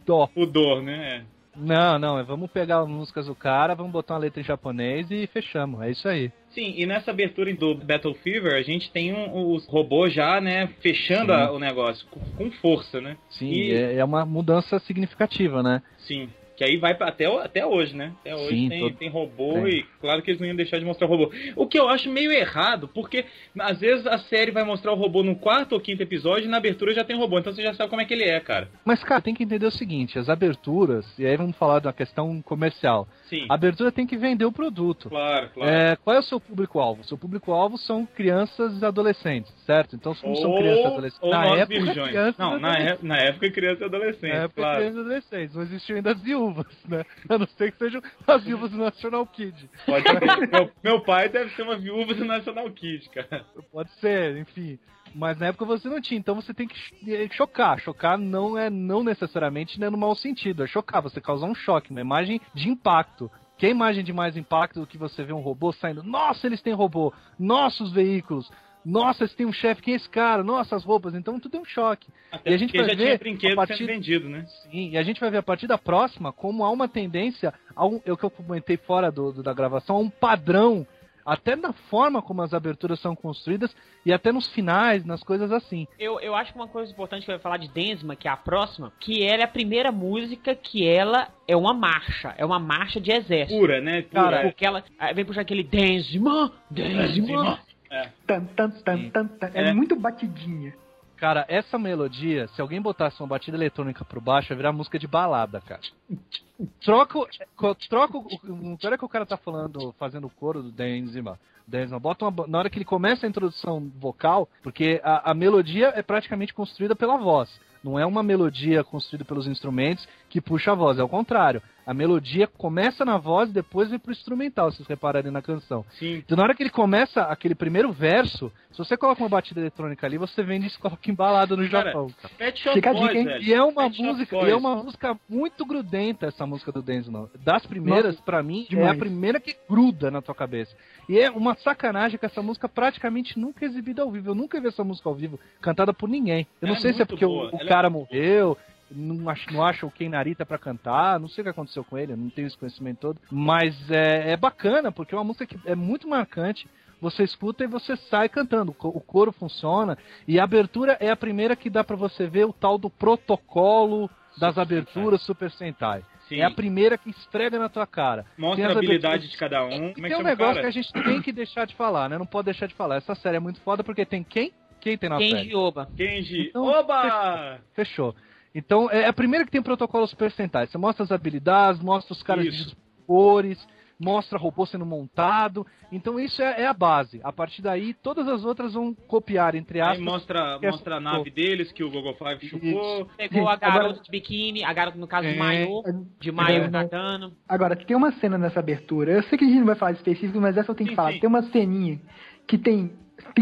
Speaker 4: dó.
Speaker 1: O Dor, né? É.
Speaker 4: Não, não, vamos pegar as músicas do cara, vamos botar uma letra em japonês e fechamos, é isso aí.
Speaker 1: Sim, e nessa abertura do Battle Fever, a gente tem um, os robôs já, né, fechando a- o negócio, com, com força, né?
Speaker 4: Sim,
Speaker 1: E-
Speaker 4: é, é uma mudança significativa, né?
Speaker 1: Sim. Que aí vai pra, até, até hoje, né? Até hoje
Speaker 4: Sim,
Speaker 1: tem,
Speaker 4: todo-
Speaker 1: tem robô e claro que eles não iam deixar de mostrar o robô. O que eu acho meio errado, porque às vezes a série vai mostrar o robô no quarto ou quinto episódio e na abertura já tem robô, então você já sabe como é que ele é, cara.
Speaker 4: Mas, cara, tem que entender o seguinte, as aberturas, e aí vamos falar da questão comercial.
Speaker 1: Sim,
Speaker 4: A abertura tem que vender o produto.
Speaker 1: claro, claro.
Speaker 4: É, qual é o seu público-alvo? Seu público-alvo são crianças e adolescentes, certo? Então, se não são
Speaker 1: Ou-
Speaker 4: crianças e adolescentes.
Speaker 1: ou
Speaker 4: na época, crianças
Speaker 1: Não, na,
Speaker 4: adolescentes.
Speaker 1: é- na época criança e adolescente,
Speaker 4: Na época,
Speaker 1: claro.
Speaker 4: crianças e adolescentes. Não existiam ainda as viúvas, né? A não ser que sejam as viúvas do National Kid.
Speaker 1: Pode ser. meu, meu pai deve ser uma viúva do National Kid, cara.
Speaker 4: Pode ser, enfim. Mas na época você não tinha, então você tem que eh, chocar. Chocar não é não necessariamente né, no mau sentido, é chocar, você causar um choque, uma imagem de impacto. Que imagem de mais impacto do que você vê um robô saindo? Nossa, eles têm robô! Nossos veículos! Nossa, eles têm um chefe, quem é esse cara? Nossas roupas, então tudo é um choque.
Speaker 1: Até
Speaker 4: E a gente
Speaker 1: porque
Speaker 4: vai
Speaker 1: já
Speaker 4: ver
Speaker 1: tinha brinquedo
Speaker 4: a partir-
Speaker 1: sendo vendido, né?
Speaker 4: Sim, e a gente vai ver a partir da próxima como há uma tendência, a um, é o que eu comentei fora do, do- da gravação, a um padrão, até na forma como as aberturas são construídas e até nos finais, nas coisas assim.
Speaker 2: Eu, eu acho que uma coisa importante que eu ia falar de Densma, que é a próxima, que ela é a primeira música que ela é uma marcha, é uma marcha de exército.
Speaker 1: Pura, né? Pura.
Speaker 2: Cara, porque ela aí vem puxar aquele Densma, Densma.
Speaker 3: Tan, tan, tan,
Speaker 4: Sim.
Speaker 3: tan, tan. É,
Speaker 1: É.
Speaker 3: muito batidinha.
Speaker 4: Cara, essa melodia, se alguém botasse uma batida eletrônica por baixo, ia virar música de balada, cara. Troca, o- co- troca o. o- Na hora que o cara tá falando, fazendo o coro do Denzima, Denzima, bota uma, na hora que ele começa a introdução vocal, porque a, a melodia é praticamente construída pela voz. Não é uma melodia construída pelos instrumentos que puxa a voz, é o contrário. A melodia começa na voz e depois vem pro instrumental, se vocês repararem na canção.
Speaker 1: Sim.
Speaker 4: Então, na hora que ele começa aquele primeiro verso, se você coloca uma batida eletrônica ali, você vende esse coloca embalado no
Speaker 1: Cara,
Speaker 4: Japão.
Speaker 1: Pet Shop
Speaker 3: Fica
Speaker 1: Boys,
Speaker 3: dica.
Speaker 4: E é uma
Speaker 1: Pet
Speaker 4: música, e é uma música muito grudenta essa música do Denzman. Das primeiras, pra mim, é a primeira que gruda na tua cabeça. E é uma sacanagem que essa música praticamente nunca é exibida ao vivo. Eu nunca vi essa música ao vivo cantada por ninguém. Eu
Speaker 1: Ela
Speaker 4: não
Speaker 1: é
Speaker 4: sei se é porque o-
Speaker 1: boa.
Speaker 4: o,
Speaker 1: Ela é-
Speaker 4: cara morreu, não, ach, não acha o Ken Narita pra cantar, não sei o que aconteceu com ele, eu não tenho esse conhecimento todo. Mas é, é bacana, porque é uma música que é muito marcante. Você escuta e você sai cantando. O co- O coro funciona. E a abertura é a primeira que dá pra você ver o tal do protocolo das
Speaker 1: Super
Speaker 4: aberturas Super Sentai.
Speaker 1: Sim.
Speaker 4: É a primeira que esfrega na tua cara.
Speaker 1: Mostra a habilidade
Speaker 4: aberturas-
Speaker 1: de cada um.
Speaker 4: E
Speaker 1: Como é que
Speaker 4: tem um
Speaker 1: chama o
Speaker 4: negócio
Speaker 1: cara?
Speaker 4: que a gente tem que deixar de falar, né? Não pode deixar de falar. Essa série é muito foda porque tem quem? Quem tem na série?
Speaker 2: Kenji Oba.
Speaker 1: Kenji.
Speaker 4: Então,
Speaker 1: Oba!
Speaker 4: Fechou. Então, é a primeira que tem protocolo super sentai. Você mostra as habilidades, mostra os caras
Speaker 1: Isso.
Speaker 4: de cores, mostra robô sendo montado. Então, isso é, é a base. A partir daí, todas as outras vão copiar, entre
Speaker 1: Aí
Speaker 4: aspas.
Speaker 1: mostra,
Speaker 4: que é
Speaker 1: mostra a nave deles, que o Google Five chupou.
Speaker 2: Pegou a
Speaker 3: Agora-
Speaker 2: garota de biquíni, a garota, no caso, de
Speaker 4: É.
Speaker 2: maiô, de maiô
Speaker 3: É.
Speaker 2: nadando.
Speaker 3: Agora, tem uma cena nessa abertura. Eu sei que a gente não vai falar de específico, mas essa eu tenho
Speaker 1: Sim,
Speaker 3: que falar.
Speaker 1: sim.
Speaker 3: Tem uma ceninha que tem,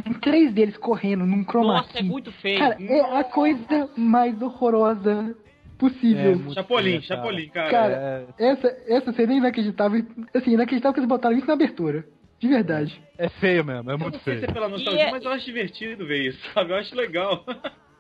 Speaker 3: tem três deles correndo num chroma
Speaker 2: Nossa, é muito feio.
Speaker 3: Cara, é a coisa mais horrorosa possível.
Speaker 4: É,
Speaker 1: Chapolin,
Speaker 4: feio, cara.
Speaker 1: Chapolin, cara.
Speaker 3: Cara,
Speaker 4: É,
Speaker 3: Essa, essa cena é inacreditável. Assim, inacreditável que eles botaram isso na abertura. De verdade.
Speaker 4: é feio mesmo, é
Speaker 1: eu
Speaker 4: muito
Speaker 1: não sei se
Speaker 4: feio.
Speaker 1: é pela nostalgia,
Speaker 2: é-
Speaker 1: mas eu acho divertido ver isso, sabe? Eu acho legal.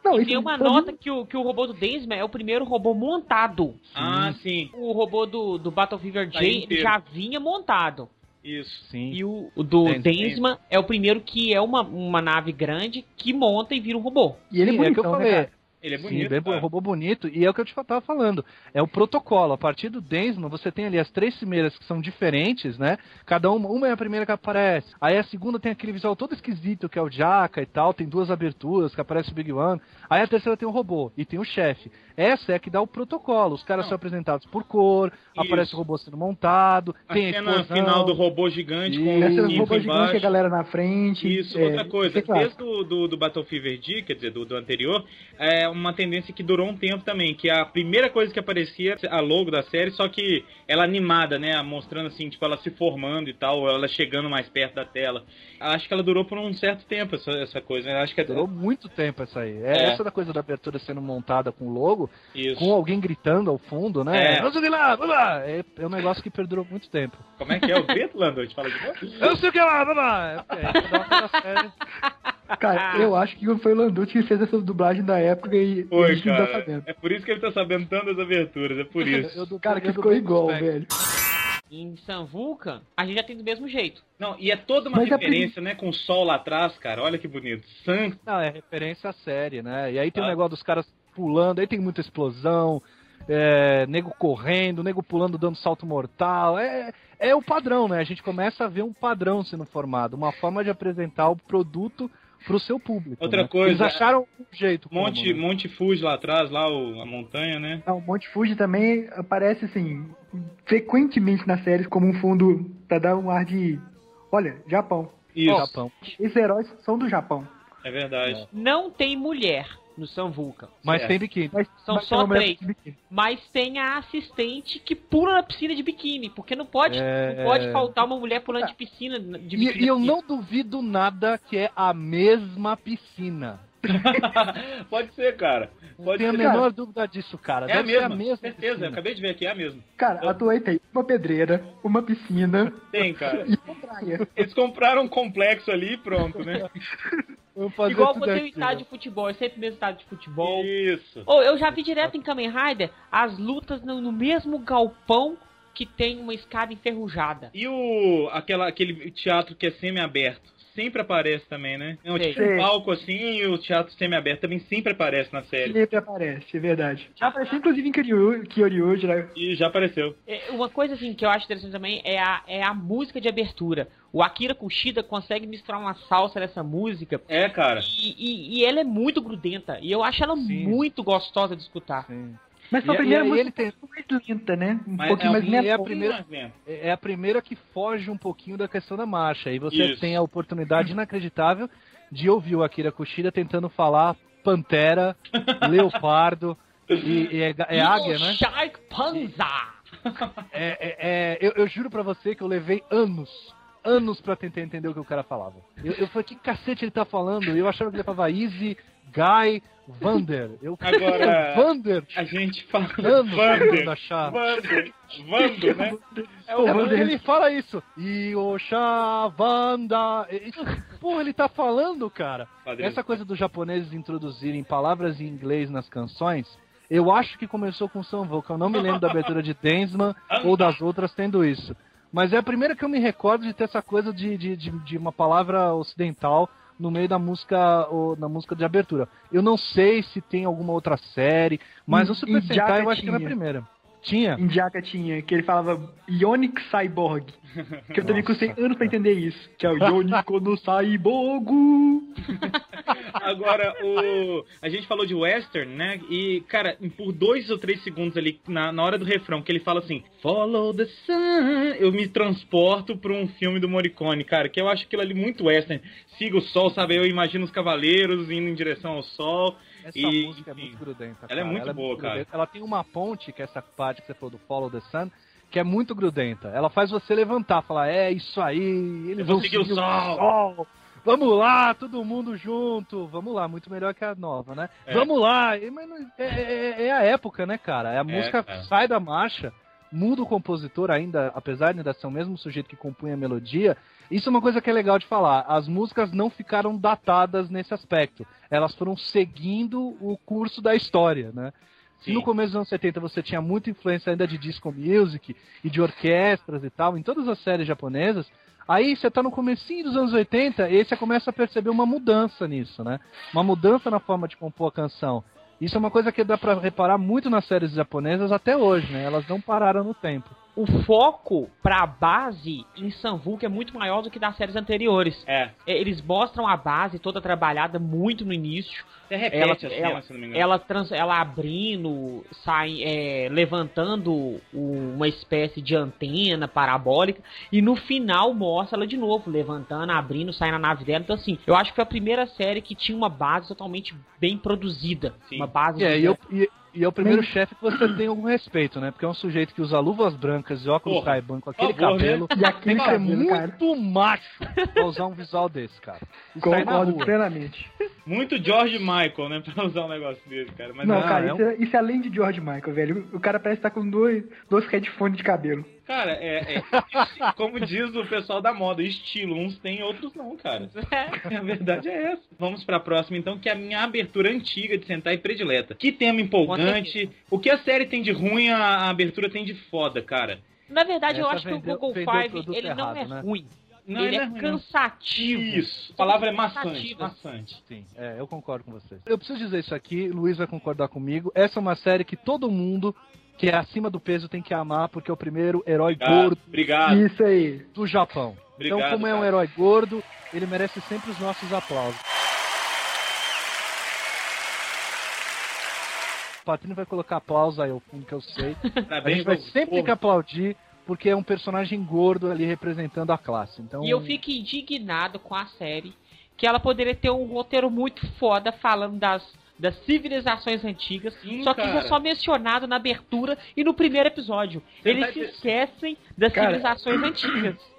Speaker 3: Não,
Speaker 2: E tem uma nota que o, que o robô do Densman é o primeiro robô montado.
Speaker 1: Ah, sim.
Speaker 2: O robô do, do Battle Fever
Speaker 1: Tá
Speaker 2: J
Speaker 1: inteiro.
Speaker 2: já vinha montado.
Speaker 1: Isso.
Speaker 4: Sim.
Speaker 2: E o, o do.
Speaker 4: Densman
Speaker 2: é o primeiro que é uma, uma nave grande que monta e vira um robô.
Speaker 3: E ele é
Speaker 4: Sim, é que eu
Speaker 3: bonitão, né,
Speaker 4: falei.
Speaker 3: cara?
Speaker 1: Ele é
Speaker 4: Sim,
Speaker 1: bonito.
Speaker 4: bem,
Speaker 1: cara.
Speaker 4: robô bonito. E é o que eu te tava falando. É o protocolo. A partir do Densman, você tem ali as três primeiras que são diferentes, né? Cada uma, uma é a primeira que aparece. Aí a segunda tem aquele visual todo esquisito, que é o Jaka e tal. Tem duas aberturas, que aparece o Big One. Aí a terceira tem o robô e tem o chefe. Essa é a que dá o protocolo. Os caras
Speaker 1: Não.
Speaker 4: são apresentados por cor, aparece o robô sendo montado,
Speaker 1: A
Speaker 4: tem a
Speaker 1: cena
Speaker 4: explosão.
Speaker 1: final do robô gigante com
Speaker 4: Isso.
Speaker 3: Essa
Speaker 1: o
Speaker 3: robô
Speaker 1: Gibbs
Speaker 3: gigante, a
Speaker 1: embaixo.
Speaker 3: galera na frente.
Speaker 1: Isso,
Speaker 3: é,
Speaker 1: outra coisa,
Speaker 3: isso é claro.
Speaker 1: desde do, do, do Battle Fever D, quer dizer, do, do anterior, é uma tendência que durou um tempo também, que a primeira coisa que aparecia, a logo da série, só que ela animada, né, mostrando assim, tipo, ela se formando e tal, ela chegando mais perto da tela. Acho que ela durou por um certo tempo, essa, essa coisa, né? acho que é...
Speaker 4: Durou muito tempo essa aí. É,
Speaker 1: É.
Speaker 4: Essa da coisa da abertura sendo montada com o logo,
Speaker 1: Isso.
Speaker 4: com alguém gritando ao fundo, né?
Speaker 1: É.
Speaker 4: Vamos subir lá, vamos lá! É, é um negócio que perdurou muito tempo.
Speaker 1: Como é que é o grito, Lando? Te fala de novo? *laughs*
Speaker 4: Eu não sei o que lá, vamos lá! É, é, uma série.
Speaker 3: Cara, eu acho que foi o Landucci que fez essa dublagem da época e a
Speaker 1: Foi,
Speaker 3: gente não tá
Speaker 1: cara.
Speaker 3: sabendo.
Speaker 1: É por isso que ele tá sabendo tantas aberturas, é por *laughs* isso.
Speaker 4: Eu dublei-
Speaker 3: Cara, que ficou igual, velho.
Speaker 2: Em San Vulcan, a gente já tem do mesmo jeito.
Speaker 1: Não, e é toda uma
Speaker 3: Mas a
Speaker 1: referência, né, com o sol lá atrás, cara, olha que bonito. San...
Speaker 4: Não, é referência à série, né? E aí tem o
Speaker 1: Ah.
Speaker 4: negócio dos caras pulando, aí tem muita explosão, é, nego correndo, nego pulando dando salto mortal. É, é o padrão, né? A gente começa a ver um padrão sendo formado, uma forma de apresentar o produto pro seu público.
Speaker 1: Outra
Speaker 4: né?
Speaker 1: coisa,
Speaker 4: Eles acharam um jeito. como,
Speaker 1: Monte,
Speaker 4: né?
Speaker 1: Monte Fuji lá atrás, lá o, a montanha, né?
Speaker 3: Ah, o Monte Fuji também aparece, assim, frequentemente nas séries como um fundo pra dar um ar de. Olha, Japão.
Speaker 1: Isso,
Speaker 4: Japão.
Speaker 3: Esses heróis são do Japão.
Speaker 1: é verdade.
Speaker 2: Não tem mulher no San Vulcan.
Speaker 4: Mas
Speaker 1: Certo.
Speaker 4: tem biquíni.
Speaker 3: Mas,
Speaker 2: São
Speaker 3: mas
Speaker 2: só três. Mas tem a assistente que pula na piscina de biquíni. Porque não pode,
Speaker 4: É.
Speaker 2: não pode faltar uma mulher pulando de piscina. De biquíni
Speaker 4: E, e eu não duvido nada que é a mesma piscina. *laughs*
Speaker 1: Pode ser, cara.
Speaker 4: Não
Speaker 1: Pode
Speaker 4: tenho a
Speaker 1: ser.
Speaker 4: menor dúvida disso, cara.
Speaker 1: É a mesma,
Speaker 4: a mesma
Speaker 1: certeza. Eu
Speaker 4: piscina.
Speaker 1: acabei de ver aqui, é a mesma.
Speaker 3: Cara, a Toei tem uma pedreira, uma piscina
Speaker 1: Tem, cara. *laughs*
Speaker 3: e uma praia.
Speaker 1: Eles compraram um complexo ali e pronto, né? *laughs*
Speaker 2: Igual você tem o estádio
Speaker 4: ó.
Speaker 2: de futebol, é sempre o mesmo estádio de futebol.
Speaker 1: Isso.
Speaker 2: Ou eu já vi direto em Kamen Rider as lutas no, no mesmo galpão que tem uma escada enferrujada.
Speaker 1: E o aquela, aquele teatro que é semi-aberto? Sempre aparece também, né? É um,
Speaker 2: Sei.
Speaker 1: tipo um palco assim e o teatro semi-aberto também sempre aparece na série.
Speaker 3: Sempre aparece, é verdade. Já apareceu inclusive em Kyoryu- né?
Speaker 1: E já apareceu.
Speaker 2: É, Uma coisa assim que eu acho interessante também é a, é a música de abertura. O Akira Kushida consegue misturar uma salsa nessa música
Speaker 1: É, cara.
Speaker 2: e, e- e ela é muito grudenta. E eu acho ela
Speaker 4: Sim.
Speaker 2: muito gostosa de escutar.
Speaker 4: Sim.
Speaker 3: Mas foi
Speaker 4: E-
Speaker 3: a primeira
Speaker 4: e aí
Speaker 3: música
Speaker 4: ele tem-
Speaker 3: mais lenta, né? Um
Speaker 1: Mas
Speaker 3: pouquinho
Speaker 1: é
Speaker 3: mais lenta.
Speaker 4: é a primeira-. É a primeira que foge um pouquinho da questão da marcha. E você
Speaker 1: Isso.
Speaker 4: tem a oportunidade inacreditável de ouvir o Akira Kushida tentando falar pantera, *laughs* leopardo e, e é, é águia, né?
Speaker 2: Shark Panza!
Speaker 4: É, é- é- eu, eu juro pra você que eu levei anos, anos pra tentar entender o que o cara falava. Eu, eu falei, que cacete ele tá falando? Eu achava que ele falava Easy, Guy, Vander. Eu,
Speaker 1: Agora-
Speaker 4: Vander?
Speaker 1: A gente fala Vander. Vander. Vander, né?
Speaker 4: É, o-
Speaker 3: Vander.
Speaker 4: ele fala isso. Yoshavanda. Isso, porra, ele tá falando, cara.
Speaker 1: Padrinho.
Speaker 4: Essa coisa dos japoneses introduzirem palavras em inglês nas canções, eu acho que começou com São Vulcan. Eu não me lembro da abertura de Densman ou das outras tendo isso. Mas é a primeira que eu me recordo de ter essa coisa de, de, de, de uma palavra ocidental no meio da música ou na música de abertura. Eu não sei se tem alguma outra série, mas o Super Sentai eu acho que é na primeira. Tinha?
Speaker 3: Em Jaka tinha, que ele falava Ionic Cyborg. Que eu também custei anos pra entender isso. Que é o Ionico no Cyborgo.
Speaker 1: Agora, o... a gente falou de western, né? E, cara, por dois ou três segundos ali, na, na hora do refrão, que ele fala assim, Follow the sun, eu me transporto pra um filme do Morricone, cara, que eu acho aquilo ali muito western. Siga o sol, sabe? Eu imagino os cavaleiros indo em direção ao sol.
Speaker 4: Essa
Speaker 1: E,
Speaker 4: música é
Speaker 1: enfim,
Speaker 4: muito grudenta.
Speaker 1: ela é
Speaker 4: cara.
Speaker 1: muito boa, cara.
Speaker 4: grudenta. Ela tem uma ponte, que é essa parte que você falou do Follow the Sun, que é muito grudenta. Ela faz você levantar, falar, é isso aí, eles
Speaker 1: Eu
Speaker 4: vão
Speaker 1: seguir o sol."
Speaker 4: sol. Vamos lá, todo mundo junto. Vamos lá, muito melhor que a nova, né?
Speaker 1: É.
Speaker 4: Vamos lá. Não- É, é- é a época, né, cara? A música
Speaker 1: cara.
Speaker 4: sai da marcha, muda o compositor ainda, apesar de ainda ser o mesmo sujeito que compunha a melodia. Isso é uma coisa que é legal de falar. As músicas não ficaram datadas nesse aspecto. Elas foram seguindo o curso da história, né?
Speaker 1: Sim.
Speaker 4: no começo dos anos 70 você tinha muita influência ainda de disco music e de orquestras e tal, em todas as séries japonesas, aí você tá no comecinho dos anos 80 e aí você começa a perceber uma mudança nisso, né? Uma mudança na forma de compor a canção. Isso é uma coisa que dá pra reparar muito nas séries japonesas até hoje, né? Elas não pararam no tempo.
Speaker 2: O foco pra base em Sanvuk é muito maior do que das séries anteriores.
Speaker 1: É.
Speaker 2: É, Eles mostram a base toda trabalhada muito no início.
Speaker 1: Você repete
Speaker 2: Ela-
Speaker 1: a cena,
Speaker 2: ela-
Speaker 1: se não me engano.
Speaker 2: Ela, trans, ela abrindo, sai, é, levantando uma espécie de antena parabólica. E no final mostra ela de novo, levantando, abrindo, saindo na nave dela. Então, assim, eu acho que foi a primeira série que tinha uma base totalmente bem produzida.
Speaker 1: Sim.
Speaker 2: Uma base
Speaker 4: É,
Speaker 2: de-
Speaker 4: eu- e- e é o primeiro chefe que você tem algum respeito, né? Porque é um sujeito que usa luvas brancas e óculos
Speaker 1: Porra,
Speaker 4: Ray-Ban com aquele
Speaker 1: favor, né?
Speaker 4: cabelo.
Speaker 3: E
Speaker 4: Tem
Speaker 3: aquele
Speaker 4: que ser
Speaker 3: cabelo, cara.
Speaker 4: muito macho pra usar um visual desse, cara. E
Speaker 3: Concordo plenamente.
Speaker 1: Muito George Michael, né? *laughs* Pra usar um negócio desse, cara. Mas
Speaker 3: Não,
Speaker 1: não,
Speaker 3: cara,
Speaker 4: é um-
Speaker 3: isso, é, isso é além de George Michael, velho. O cara parece estar com dois, dois headphones de cabelo.
Speaker 1: Cara, é, é- Como diz o pessoal da moda, estilo. Uns tem, outros não, cara. A verdade é essa. Vamos pra próxima, então, que é a minha abertura antiga de Sentai predileta. Que tema empolgante. O que a série tem de ruim, a, a abertura tem de foda, cara.
Speaker 2: Na verdade, eu
Speaker 4: Essa
Speaker 2: acho que
Speaker 4: vendeu-
Speaker 2: o Google Five, ele não é
Speaker 4: errado, né?
Speaker 2: ruim.
Speaker 1: Não,
Speaker 2: ele
Speaker 1: não
Speaker 2: é,
Speaker 1: ruim, não.
Speaker 2: cansativo.
Speaker 1: Isso. A palavra é maçante.
Speaker 2: cansativas.
Speaker 1: Maçante.
Speaker 4: Sim, é, eu concordo com você. Eu preciso dizer isso aqui, Luiz vai concordar comigo. Essa é uma série que todo mundo que é acima do peso tem que amar, porque é o primeiro herói
Speaker 1: Obrigado.
Speaker 4: gordo
Speaker 1: Obrigado.
Speaker 3: Isso aí.
Speaker 4: do Japão.
Speaker 1: Obrigado,
Speaker 4: então, como é um
Speaker 1: cara.
Speaker 4: herói gordo, ele merece sempre os nossos aplausos. O Patrício vai colocar aplausos aí ao fundo que eu sei. *laughs* A
Speaker 1: Parabéns
Speaker 4: gente vai sempre ter que aplaudir, porque é um personagem gordo ali representando a classe. Então,
Speaker 2: E eu fico indignado com a série, que ela poderia ter um roteiro muito foda falando das, das civilizações antigas,
Speaker 1: Sim,
Speaker 2: só que isso
Speaker 1: cara.
Speaker 2: é só mencionado na abertura e no primeiro episódio. Eles se
Speaker 1: de-
Speaker 2: esquecem das
Speaker 3: Cara,
Speaker 2: civilizações antigas. *coughs*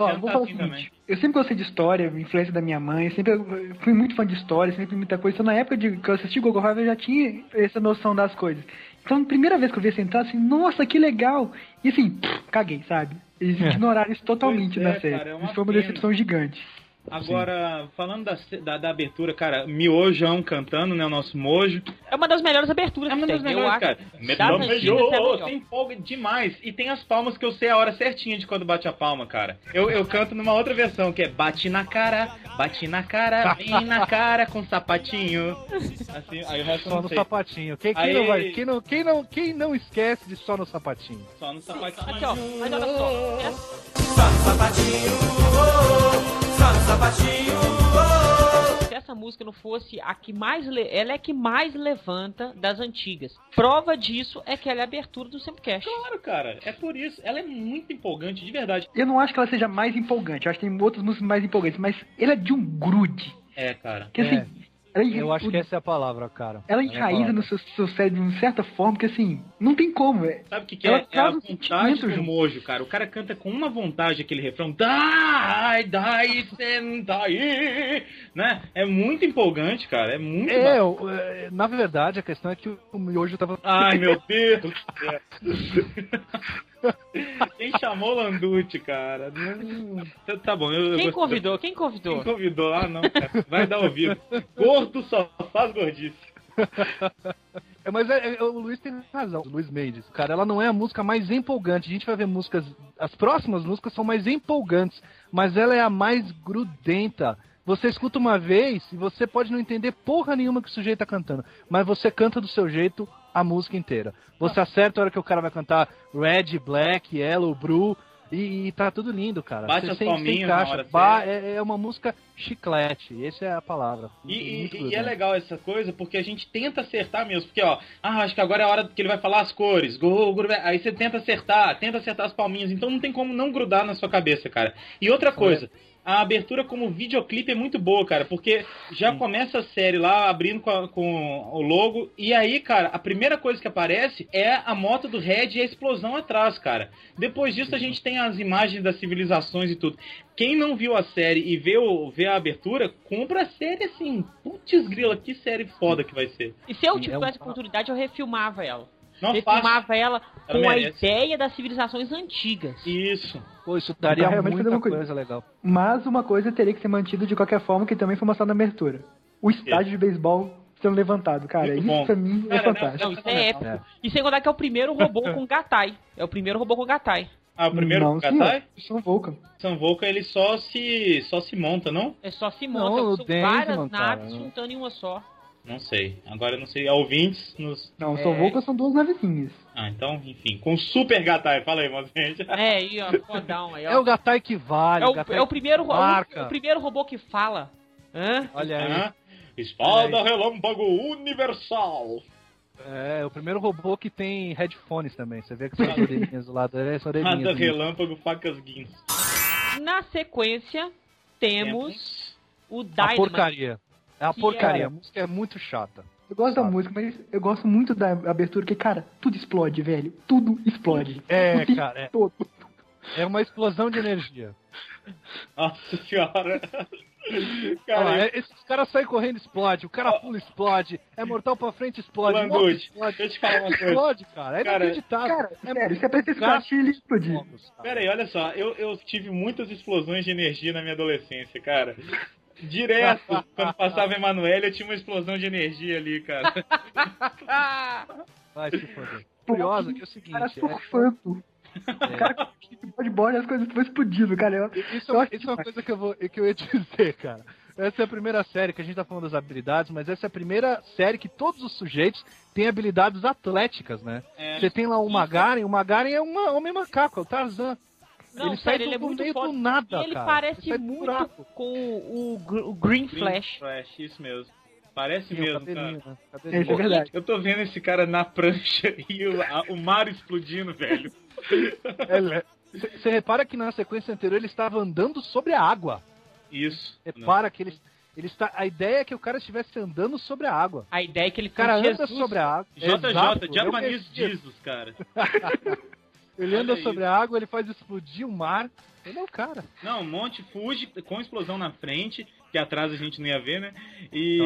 Speaker 3: Ó,
Speaker 1: ano
Speaker 3: vou
Speaker 1: tá
Speaker 3: falar
Speaker 1: assim
Speaker 3: seguinte,
Speaker 1: também.
Speaker 3: eu sempre gostei de história, influência da minha mãe, sempre fui muito fã de história, sempre muita coisa. Então, na época de, que eu assisti Google Five, eu já tinha essa noção das coisas. Então, a primeira vez que eu vi essa entrada, assim, nossa, que legal! E assim, pff, caguei, sabe? Eles
Speaker 4: É.
Speaker 3: ignoraram isso totalmente
Speaker 1: Pois é,
Speaker 3: na série.
Speaker 1: cara, é uma
Speaker 3: isso foi uma
Speaker 1: pena.
Speaker 3: decepção gigante.
Speaker 1: Agora, falando da, da, da abertura, cara, Miojão cantando, né? O nosso Mojo.
Speaker 2: É uma das melhores aberturas
Speaker 1: É uma
Speaker 2: que
Speaker 1: das
Speaker 2: tem. eu
Speaker 1: melhores, cara.
Speaker 2: Das
Speaker 1: Metal
Speaker 2: é melhor.
Speaker 1: você empolga demais. E tem as palmas que eu sei a hora certinha de quando bate a palma, cara. Eu, eu canto numa outra versão, que é bate na cara, bate na cara, vem na cara com sapatinho. Assim, aí o resto
Speaker 4: só
Speaker 1: não
Speaker 4: no
Speaker 1: sei.
Speaker 4: sapatinho. Quem, quem
Speaker 1: Aí-
Speaker 4: não vai, quem, não, quem, não, quem não esquece de só no sapatinho?
Speaker 1: Só no sapatinho.
Speaker 2: Aqui, ó. Mas olha só. Essa- Se essa música não fosse a que mais. le- Ela é a que mais levanta das antigas. Prova disso é que ela é a abertura do Simplecast.
Speaker 1: Claro, cara. É por isso. Ela é muito empolgante, de verdade.
Speaker 3: Eu não acho que ela seja mais empolgante, eu acho que tem outras músicas mais empolgantes, mas ela é de um grude.
Speaker 1: É, cara.
Speaker 3: Que assim,
Speaker 4: É.
Speaker 3: ela,
Speaker 4: Eu acho que essa é a palavra, cara.
Speaker 3: ela
Speaker 4: É a
Speaker 3: enraiza
Speaker 4: palavra.
Speaker 3: no seu, seu cérebro de uma certa forma que assim, não tem como. É,
Speaker 1: Sabe o que, que
Speaker 3: Ela
Speaker 1: é? É a
Speaker 3: um
Speaker 1: vontade do
Speaker 3: junto.
Speaker 1: mojo, cara. O cara canta com uma vontade aquele refrão. Dai, dai, sentai. Né? É muito empolgante, cara. É muito.
Speaker 4: É, é, na verdade, a questão é que o miojo tava.
Speaker 1: Ai, *laughs* meu Deus do céu. *laughs* Quem chamou o Landucci, cara? Não- Tá- bom, eu. eu
Speaker 2: Quem convidou? Quem convidou?
Speaker 1: Quem convidou? Ah, não, cara. Vai dar ouvido. Gordo só faz gordice. *laughs*
Speaker 4: É, mas é- é- o Luiz tem razão, o Luiz Mendes. Cara, ela não é a música mais empolgante. A gente vai ver músicas. As próximas músicas são mais empolgantes, mas ela é a mais grudenta. Você escuta uma vez e você pode não entender porra nenhuma que o sujeito tá cantando, mas você canta do seu jeito a música inteira. Você acerta a hora que o cara vai cantar Red, Black, Yellow, Blue. E, e tá tudo lindo, cara.
Speaker 1: Bate
Speaker 4: Você
Speaker 1: as
Speaker 4: sem- sem
Speaker 1: palminhas na
Speaker 4: caixa.
Speaker 1: hora
Speaker 4: Ba-
Speaker 1: certa.
Speaker 4: é, é uma música chiclete. Essa é a palavra.
Speaker 1: E, e- e é legal essa coisa porque a gente tenta acertar mesmo. Porque, ó, ah, acho que agora é a hora que ele vai falar as cores. Aí você tenta acertar, tenta acertar as palminhas. Então não tem como não grudar na sua cabeça, cara. E outra coisa. A abertura como videoclipe é muito boa, cara, porque já começa a série lá abrindo com, a- com o logo, e aí, cara, a primeira coisa que aparece é a moto do Red e a explosão atrás, cara. Depois disso a gente tem as imagens das civilizações e tudo. Quem não viu a série e vê, o, vê a abertura, compra a série assim. Putz grila, que série foda que vai ser.
Speaker 2: E se eu
Speaker 4: Sim, é
Speaker 2: tivesse
Speaker 4: um-
Speaker 2: oportunidade, eu refilmava ela.
Speaker 1: Não
Speaker 2: refilmava ela
Speaker 1: Ela
Speaker 2: com a
Speaker 1: merece.
Speaker 2: ideia das civilizações antigas.
Speaker 1: Isso.
Speaker 4: Pô, isso daria
Speaker 3: Então, realmente
Speaker 4: muita
Speaker 3: coisa.
Speaker 4: coisa legal.
Speaker 3: Mas uma coisa teria que ser mantida de qualquer forma, que também foi mostrado na abertura. O estádio de beisebol sendo levantado, cara.
Speaker 1: Muito
Speaker 3: isso
Speaker 1: bom.
Speaker 3: pra mim é
Speaker 1: Cara, não,
Speaker 3: fantástico.
Speaker 2: Não, isso é épico.
Speaker 4: É.
Speaker 2: E sem contar que é o primeiro robô com *laughs* Gatai. É o primeiro robô com Gatai.
Speaker 1: Ah, o primeiro
Speaker 3: não, senhor. São Vulcan.
Speaker 1: Sam Volca, ele só se, só se monta, não?
Speaker 2: É só se
Speaker 4: Não,
Speaker 2: monta.
Speaker 4: o
Speaker 2: são
Speaker 4: Denziman,
Speaker 2: várias naves
Speaker 4: não.
Speaker 2: juntando em uma só.
Speaker 1: Não sei. Agora eu não sei. Ouvintes nos.
Speaker 3: Não,
Speaker 2: É.
Speaker 3: Volca são duas navezinhas.
Speaker 1: Ah, então, enfim. Com Super Gatai. Fala aí, gente.
Speaker 2: É, aí, ó, fodão aí, ó.
Speaker 4: É o Gatai que vale.
Speaker 2: É o, é o primeiro ro-
Speaker 4: marca.
Speaker 2: o primeiro robô que fala. Hã?
Speaker 4: Olha aí.
Speaker 1: Hã? Espada Relâmpago Universal.
Speaker 4: É, o primeiro robô que tem headphones também. Você vê que são as orelhinhas do lado. É, são orelhinhas.
Speaker 1: Espada. Relâmpago Facas Guins.
Speaker 2: Na sequência, temos o
Speaker 4: A
Speaker 2: Dynamite.
Speaker 4: porcaria. É a
Speaker 2: Que
Speaker 4: porcaria.
Speaker 3: é-
Speaker 4: A música é muito chata.
Speaker 3: Eu gosto da
Speaker 4: Sabe.
Speaker 3: música, mas eu gosto muito da abertura, que, cara, tudo explode, velho. Tudo explode.
Speaker 4: É,
Speaker 3: O tempo
Speaker 4: cara, é.
Speaker 3: todo.
Speaker 4: É uma explosão de energia.
Speaker 1: Nossa senhora. *laughs* Cara,
Speaker 4: é- esses caras saem correndo explode, o cara pula explode, é mortal pra frente explode,
Speaker 1: Landucci,
Speaker 4: explode,
Speaker 1: deixa eu te falar uma coisa.
Speaker 4: explode, cara. É
Speaker 1: Cara,
Speaker 4: inacreditável.
Speaker 3: Cara,
Speaker 4: é
Speaker 3: sério, flash, ele ia explodir.
Speaker 1: Pera aí, olha só. Eu, eu tive muitas explosões de energia na minha adolescência, cara. Direto, quando passava Emanuele, eu tinha uma explosão de energia ali, cara.
Speaker 4: Vai se foder. Curiosa que é o seguinte,
Speaker 3: cara
Speaker 4: é-
Speaker 3: surfando. O cara com bodyboard as coisas estão explodindo, cara. Eu,
Speaker 4: Isso,
Speaker 3: Eu acho
Speaker 4: isso é uma coisa que eu, vou, que eu ia *laughs* dizer, cara. Essa é a primeira série que a gente tá falando das habilidades, mas essa é a primeira série que todos os sujeitos têm habilidades atléticas, né?
Speaker 1: É,
Speaker 4: Você tem lá o Magaren, o Magaren é um homem macaco, é o Tarzan.
Speaker 2: Não,
Speaker 4: ele sai
Speaker 2: sério,
Speaker 4: do,
Speaker 2: ele é muito
Speaker 4: meio
Speaker 2: foda.
Speaker 4: do nada,
Speaker 2: E ele
Speaker 4: cara.
Speaker 2: parece
Speaker 4: sai do
Speaker 2: muito com o, Gr- o Green
Speaker 1: Green
Speaker 2: Flash.
Speaker 1: Flash, isso mesmo. Parece
Speaker 4: Sim, o
Speaker 1: mesmo,
Speaker 4: cabelinho,
Speaker 1: cara.
Speaker 4: né? Cabelinho.
Speaker 3: Isso é verdade.
Speaker 1: Eu tô vendo esse cara na prancha *laughs* e o, a- o mar explodindo, velho.
Speaker 4: Você repara que na sequência anterior ele estava andando sobre a água.
Speaker 1: Isso.
Speaker 4: Repara que ele, ele está. A ideia é que o cara estivesse andando sobre a água.
Speaker 2: A ideia é que ele
Speaker 4: O cara anda
Speaker 2: Jesus.
Speaker 4: sobre a água.
Speaker 1: JJ,
Speaker 4: Exato,
Speaker 1: Japanese Jesus, cara. *laughs*
Speaker 4: Ele anda sobre a água, ele faz explodir o mar. Ele é o cara.
Speaker 1: Não, Monte Fuji com explosão na frente, que atrás a gente não ia ver, né? E,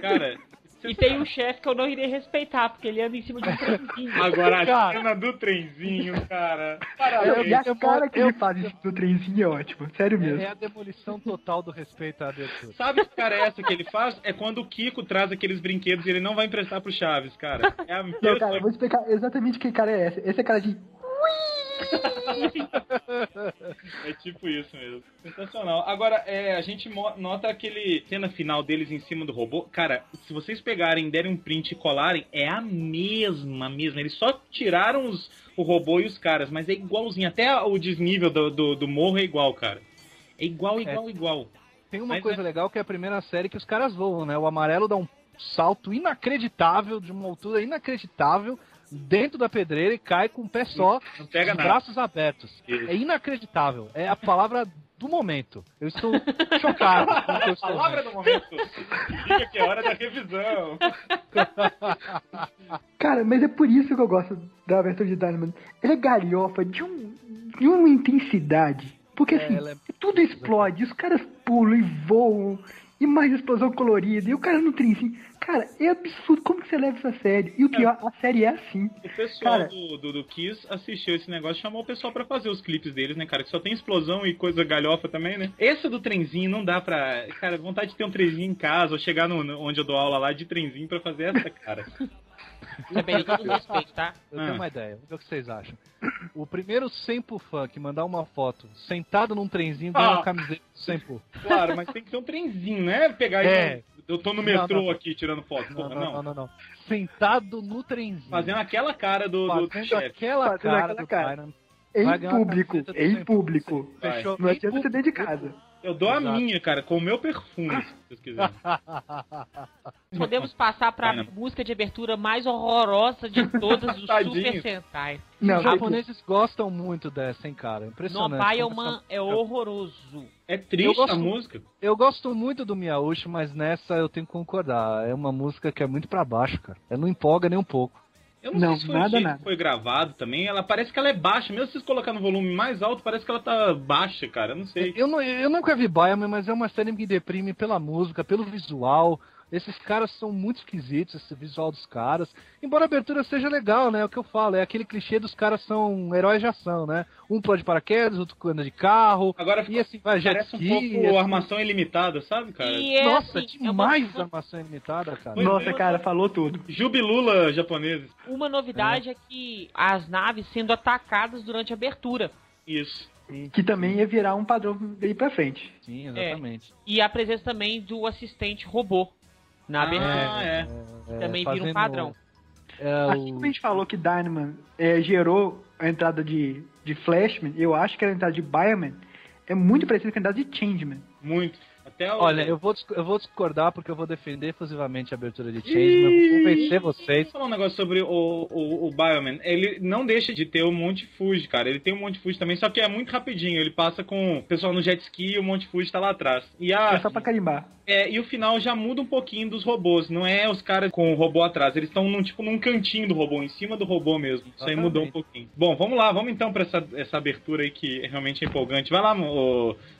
Speaker 1: cara... *laughs*
Speaker 2: E tem um chefe que eu não irei respeitar, porque ele anda em cima de um trenzinho. *laughs*
Speaker 1: Agora a
Speaker 4: Cara.
Speaker 1: cena do trenzinho, cara.
Speaker 3: E
Speaker 1: Parabéns.
Speaker 3: a cara que
Speaker 4: eu-
Speaker 3: ele faz do trenzinho é ótimo. Sério mesmo.
Speaker 4: É a demolição total do respeito à abertura.
Speaker 1: Sabe que cara é essa que ele faz? É quando o Kiko traz aqueles brinquedos e ele não vai emprestar pro Chaves, cara. É a
Speaker 3: Não, cara, eu vou explicar exatamente que cara é esse. Esse é cara de. *laughs*
Speaker 1: É tipo isso mesmo. Sensacional. Agora, é, a gente nota aquele cena final deles em cima do robô. Cara, se vocês pegarem, derem um print e colarem, é a mesma, mesma. Eles só tiraram os, o robô e os caras, mas é igualzinho. Até o desnível do, do, do morro é igual, cara. É igual, igual, igual.
Speaker 4: Tem uma
Speaker 1: Mas
Speaker 4: coisa
Speaker 1: é-
Speaker 4: legal que é a primeira série que os caras voam, né? O amarelo dá um salto inacreditável, de uma altura inacreditável, dentro da pedreira e cai com o pé só,
Speaker 1: Não pega nada.
Speaker 4: braços abertos.
Speaker 1: Isso.
Speaker 4: É inacreditável. É a palavra do momento. Eu estou chocado *laughs* estou
Speaker 1: Palavra do momento. Diga que é hora da revisão. *laughs*
Speaker 3: Cara, mas é por isso que eu gosto da abertura de Dynamite. Ele é galhofa de, um, de uma intensidade. Porque
Speaker 4: É,
Speaker 3: assim,
Speaker 4: ela é-
Speaker 3: tudo explode, os caras pulam e voam, e mais explosão colorida, e o cara no trenzinho. Cara, é absurdo como que você leva isso a sério. E o que a, a série é assim.
Speaker 1: O pessoal
Speaker 3: Cara-
Speaker 1: do, do, do Kiss assistiu esse negócio, chamou o pessoal pra fazer os clipes deles, né, cara? Que só tem explosão e coisa galhofa também, né? Essa do trenzinho não dá pra. Cara, vontade de ter um trenzinho em casa ou chegar no, onde eu dou aula lá de trenzinho pra fazer essa, cara. *laughs*
Speaker 2: Também todo *laughs* respeito, tá?
Speaker 4: Eu
Speaker 1: Ah.
Speaker 4: tenho uma ideia, vamos ver o que vocês acham. O primeiro Sempo fã que mandar uma foto sentado num trenzinho ganha
Speaker 1: Ah.
Speaker 4: uma camiseta do Sempo.
Speaker 1: Claro, mas tem que ter um trenzinho, né? Pegar e.
Speaker 4: É.
Speaker 1: Eu tô no
Speaker 4: Não,
Speaker 1: metrô
Speaker 4: não.
Speaker 1: aqui tirando foto.
Speaker 4: Não,
Speaker 1: Porra,
Speaker 4: não,
Speaker 1: não.
Speaker 4: não, não, não. Sentado no trenzinho.
Speaker 1: Fazendo aquela cara do, do
Speaker 4: Fazendo
Speaker 1: chefe.
Speaker 4: aquela
Speaker 3: Fazendo
Speaker 4: cara
Speaker 3: aquela
Speaker 4: do
Speaker 3: cara. Em público, em público.
Speaker 4: Fechou?
Speaker 3: Não adianta você dentro de casa.
Speaker 1: Eu dou a
Speaker 4: Exato.
Speaker 1: minha, cara, com o meu perfume, se vocês quiserem. *laughs*
Speaker 2: Podemos passar pra
Speaker 1: né?
Speaker 2: música de abertura mais horrorosa de todas, *laughs* o
Speaker 1: Tadinho.
Speaker 2: Super Sentai.
Speaker 3: Não,
Speaker 4: Os japoneses gostam muito dessa, hein, cara.
Speaker 2: No
Speaker 4: Impressionante.
Speaker 2: Bioman é horroroso.
Speaker 1: É
Speaker 4: Eu
Speaker 1: triste
Speaker 4: gosto-
Speaker 1: a música.
Speaker 4: Eu gosto muito do Miyauchi, mas nessa eu tenho que concordar. É uma música que é muito pra baixo, cara. Ela não empolga nem um pouco.
Speaker 1: Eu não,
Speaker 3: Não,
Speaker 1: sei se foi
Speaker 3: nada, nada.
Speaker 1: que foi gravado também. Ela parece que ela é baixa. Mesmo se colocar no volume mais alto, parece que ela tá baixa, cara. Eu não sei.
Speaker 4: Eu, não, eu nunca vi Bioman, mas é uma série que me deprime pela música, pelo visual. Esses caras são muito esquisitos, esse visual dos caras. Embora a abertura seja legal, né? É o que eu falo, é aquele clichê dos caras são heróis de ação, né? Um pula de paraquedas, outro anda de carro.
Speaker 1: Agora
Speaker 4: E assim, vai jet
Speaker 1: parece um
Speaker 4: ski,
Speaker 1: pouco
Speaker 4: assim.
Speaker 1: armação ilimitada, sabe, cara?
Speaker 2: E é
Speaker 4: Nossa,
Speaker 2: assim,
Speaker 4: demais
Speaker 2: é uma,
Speaker 4: armação ilimitada, cara.
Speaker 1: Pois
Speaker 3: Nossa,
Speaker 1: é.
Speaker 3: cara, falou tudo.
Speaker 1: Jubilula japoneses.
Speaker 2: uma novidade é. que as naves sendo atacadas durante a abertura.
Speaker 1: Isso.
Speaker 3: Que também ia virar um padrão daí pra frente.
Speaker 4: Sim, exatamente.
Speaker 2: E a presença também do assistente robô. Na abertura.
Speaker 1: Ah, é.
Speaker 2: Também vira um padrão.
Speaker 4: É,
Speaker 3: Assim como a gente falou que Dynaman é, gerou a entrada de, de Flashman, eu acho que a entrada de Bioman é muito parecida com a entrada de Changeman.
Speaker 1: Muito. Até o...
Speaker 4: Olha, eu vou, eu vou discordar porque eu vou defender efusivamente a abertura de Changeman. Eu vou convencer vocês.
Speaker 1: Vou falar um negócio sobre o, o, o Bioman. Ele não deixa de ter o Monte Fuji, cara. Ele tem o Monte Fuji também, só que é muito rapidinho. Ele passa com o pessoal no jet ski e o Monte Fuji tá lá atrás. E, a,
Speaker 3: É só pra carimbar.
Speaker 1: é, e o final já muda um pouquinho dos robôs. Não é os caras com o robô atrás. Eles estão num, tipo, num cantinho do robô, em cima do robô mesmo. Isso aí
Speaker 4: Exatamente.
Speaker 1: mudou um pouquinho. Bom, vamos lá. Vamos então pra essa, essa abertura aí que realmente é empolgante. Vai lá,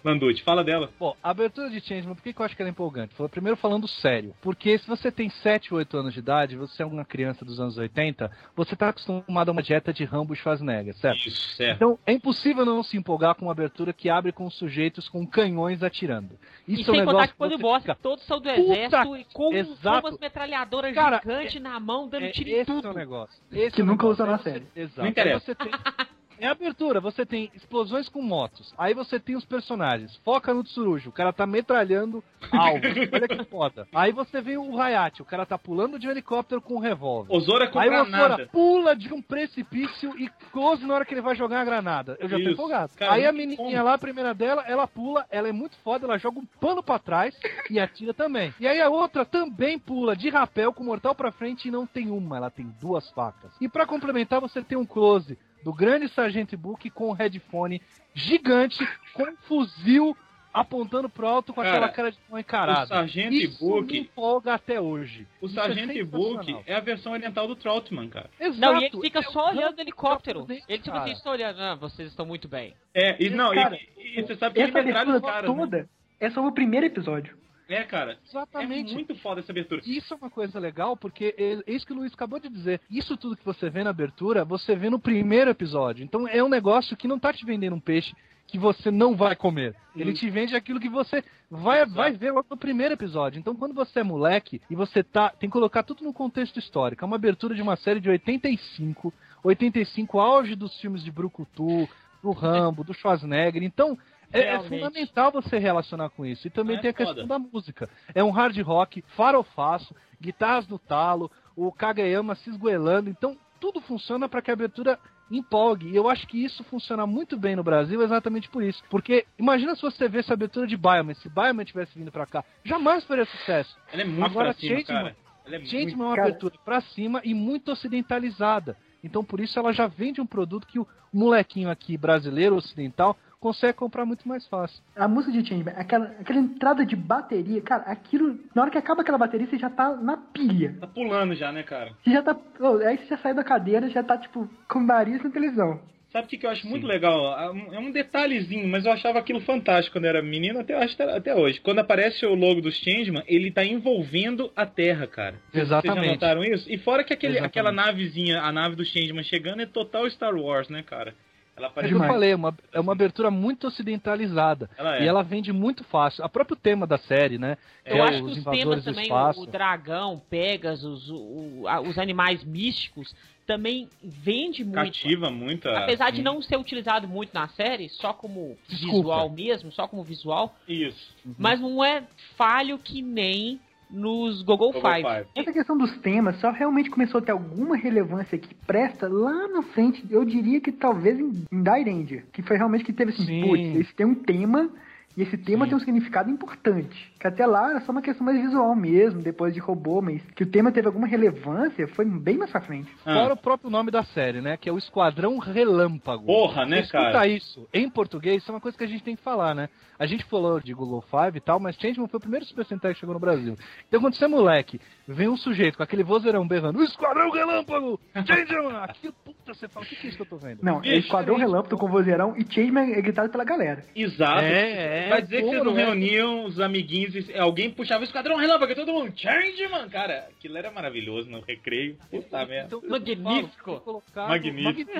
Speaker 1: Landucci, fala dela.
Speaker 4: Bom, a abertura de Changeman, por que, que eu acho que ela é empolgante? Foi primeiro falando sério. Porque se você tem 7 ou 8 anos de idade, você é uma criança dos anos 80, você tá acostumado a uma dieta de Rambo e Schwarzenegger, certo?
Speaker 1: Isso, certo.
Speaker 4: Então, é impossível não se empolgar com uma abertura que abre com sujeitos com canhões atirando.
Speaker 2: E
Speaker 4: Isso é um
Speaker 2: sem contar que quando mostra,
Speaker 4: fica-
Speaker 2: todos são do
Speaker 4: Puta
Speaker 2: exército e com, com
Speaker 4: exato.
Speaker 2: umas metralhadoras
Speaker 4: Cara,
Speaker 2: gigantes na mão, dando
Speaker 4: É,
Speaker 2: tiro em
Speaker 4: esse é
Speaker 2: tudo.
Speaker 4: o negócio. Esse
Speaker 3: Que
Speaker 4: é o
Speaker 3: nunca
Speaker 4: negócio.
Speaker 3: usou na série.
Speaker 4: Exato.
Speaker 1: Não interessa. *laughs*
Speaker 4: É abertura, você tem explosões com motos. Aí você tem os personagens. Foca no Tsurujo, o cara tá metralhando alvo. *laughs* Olha que foda. Aí você vê o Hayate, o cara tá pulando de um helicóptero com um revólver.
Speaker 1: Osora com
Speaker 4: Aí o. Osora pula de um precipício e close na hora que ele vai jogar a granada. Eu já tô
Speaker 1: Isso.
Speaker 4: empolgado.
Speaker 1: Cara,
Speaker 4: Aí a menininha
Speaker 1: bom.
Speaker 4: lá, a primeira dela, ela pula, ela é muito foda, ela joga um pano pra trás e atira também. E aí a outra também pula de rapel com o mortal pra frente e não tem uma, ela tem duas facas. E pra complementar, você tem um close do grande Sargento Book com um headphone gigante, com um fuzil apontando pro alto com
Speaker 1: Cara,
Speaker 4: aquela cara de mão encarada.
Speaker 1: o Sargento
Speaker 4: Isso
Speaker 1: Book-
Speaker 4: me empolga até hoje.
Speaker 1: O
Speaker 4: Isso é
Speaker 1: Sargento Book é a versão oriental do Troutman, cara.
Speaker 4: Exato.
Speaker 2: Não, e ele fica
Speaker 4: É
Speaker 2: só olhando o helicóptero. Ele tipo
Speaker 4: cara.
Speaker 2: assim, está olhando, ah, vocês estão muito bem.
Speaker 1: É, e não,
Speaker 3: Cara,
Speaker 1: e, e você sabe que ele
Speaker 3: Essa abertura
Speaker 1: os caras, né?
Speaker 3: toda é só o primeiro episódio.
Speaker 1: É, cara.
Speaker 4: Exatamente.
Speaker 1: É muito foda essa abertura.
Speaker 4: Isso é uma coisa legal, porque é é isso que o Luiz acabou de dizer. Isso tudo que você vê na abertura, você vê no primeiro episódio. Então é um negócio que não tá te vendendo um peixe que você não vai comer. Ele te vende aquilo que você vai,
Speaker 1: Exato.
Speaker 4: vai ver logo no primeiro episódio. Então quando você é moleque e você tá. Tem que colocar tudo no contexto histórico. É uma abertura de uma série de 85. 85, auge dos filmes de Brucutu, do Rambo, do Schwarzenegger. Então. É, é fundamental você relacionar com isso. E também
Speaker 1: É
Speaker 4: tem a
Speaker 1: foda.
Speaker 4: questão da música. É um hard rock, farofaço, guitarras no talo, o Kageyama se esgoelando. Então, tudo funciona para que a abertura empolgue. E eu acho que isso funciona muito bem no Brasil exatamente por isso. Porque imagina se você vê essa abertura de Bioman, se Bioman tivesse vindo pra cá, jamais faria sucesso.
Speaker 1: Ela é muito
Speaker 4: Agora,
Speaker 1: pra cima,
Speaker 4: Changeman-
Speaker 1: cara. Ela é muito...
Speaker 4: É uma
Speaker 3: Cara-
Speaker 4: abertura pra cima e muito ocidentalizada. Então, por isso, ela já vende um produto que o molequinho aqui brasileiro, ocidental, consegue comprar muito mais fácil.
Speaker 3: A música de Changeman, aquela, aquela entrada de bateria, cara, aquilo. Na hora que acaba aquela bateria, você já tá na pilha.
Speaker 1: Tá pulando já, né, cara?
Speaker 3: Você já tá. ô, aí você já sai da cadeira, já tá, tipo, com o nariz na televisão.
Speaker 1: Sabe o que, que eu acho muito legal? É um detalhezinho, mas eu achava aquilo fantástico quando era menino, até, até hoje. Quando aparece o logo do Changeman, ele tá envolvendo a Terra, cara. Vocês já
Speaker 4: Exatamente.
Speaker 1: notaram isso? E fora que aquele,
Speaker 4: Exatamente.
Speaker 1: aquela navezinha, a nave do Changeman chegando, é total Star Wars, né, cara? Ela
Speaker 4: É
Speaker 1: parece...
Speaker 4: que eu falei, é uma, é uma abertura muito ocidentalizada.
Speaker 1: Ela é.
Speaker 4: E ela vende muito fácil. O próprio tema da série, né?
Speaker 2: Eu
Speaker 4: é
Speaker 2: acho que
Speaker 4: os
Speaker 2: temas
Speaker 4: do
Speaker 2: também,
Speaker 4: espaço.
Speaker 2: o, dragão, Pegasus, o, o- a- os animais místicos, também vende muito.
Speaker 1: Cativa muito. a-
Speaker 2: Apesar de não ser utilizado muito na série, só como
Speaker 4: Desculpa.
Speaker 2: visual mesmo, só como visual,
Speaker 1: Isso.
Speaker 2: mas não é falho que nem nos Google,
Speaker 1: Google
Speaker 2: Five.
Speaker 1: Five.
Speaker 3: Essa questão dos temas só realmente começou a ter alguma relevância que presta lá na frente, eu diria que talvez em, em Dairend, que foi realmente que teve assim,
Speaker 4: Sim.
Speaker 3: putz, esse tem um tema, e esse tema
Speaker 4: Sim.
Speaker 3: tem um significado importante. Que até lá era só uma questão mais visual mesmo, depois de robô, mas que o tema teve alguma relevância foi bem mais pra frente.
Speaker 1: Ah.
Speaker 4: Fora o próprio nome da série, né? Que é o Esquadrão Relâmpago.
Speaker 1: Porra, né,
Speaker 4: Escuta
Speaker 1: cara?
Speaker 4: isso. Em português, isso é uma coisa que a gente tem que falar, né? A gente falou de Google Five e tal, mas Changeman foi o primeiro Super Sentai que chegou no Brasil. Então quando você é moleque, vem um sujeito com aquele vozeirão berrando, o Esquadrão Relâmpago! Changeman! Aqui, puta, você fala, o que, que é isso que eu tô vendo?
Speaker 3: Não, é
Speaker 1: Bicho,
Speaker 3: Esquadrão
Speaker 4: diferente,
Speaker 3: Relâmpago com vozeirão e Changeman é gritado pela galera.
Speaker 1: Exato.
Speaker 4: É, é,
Speaker 1: Vai dizer que vocês não
Speaker 4: puro, é.
Speaker 1: reuniam os amiguinhos e alguém puxava o esquadrão relâmpago e todo mundo, Changeman, cara. Aquilo era maravilhoso no recreio. Puta merda.
Speaker 4: Então,
Speaker 2: Magnífico.
Speaker 4: falo, colocado-
Speaker 1: Magnífico.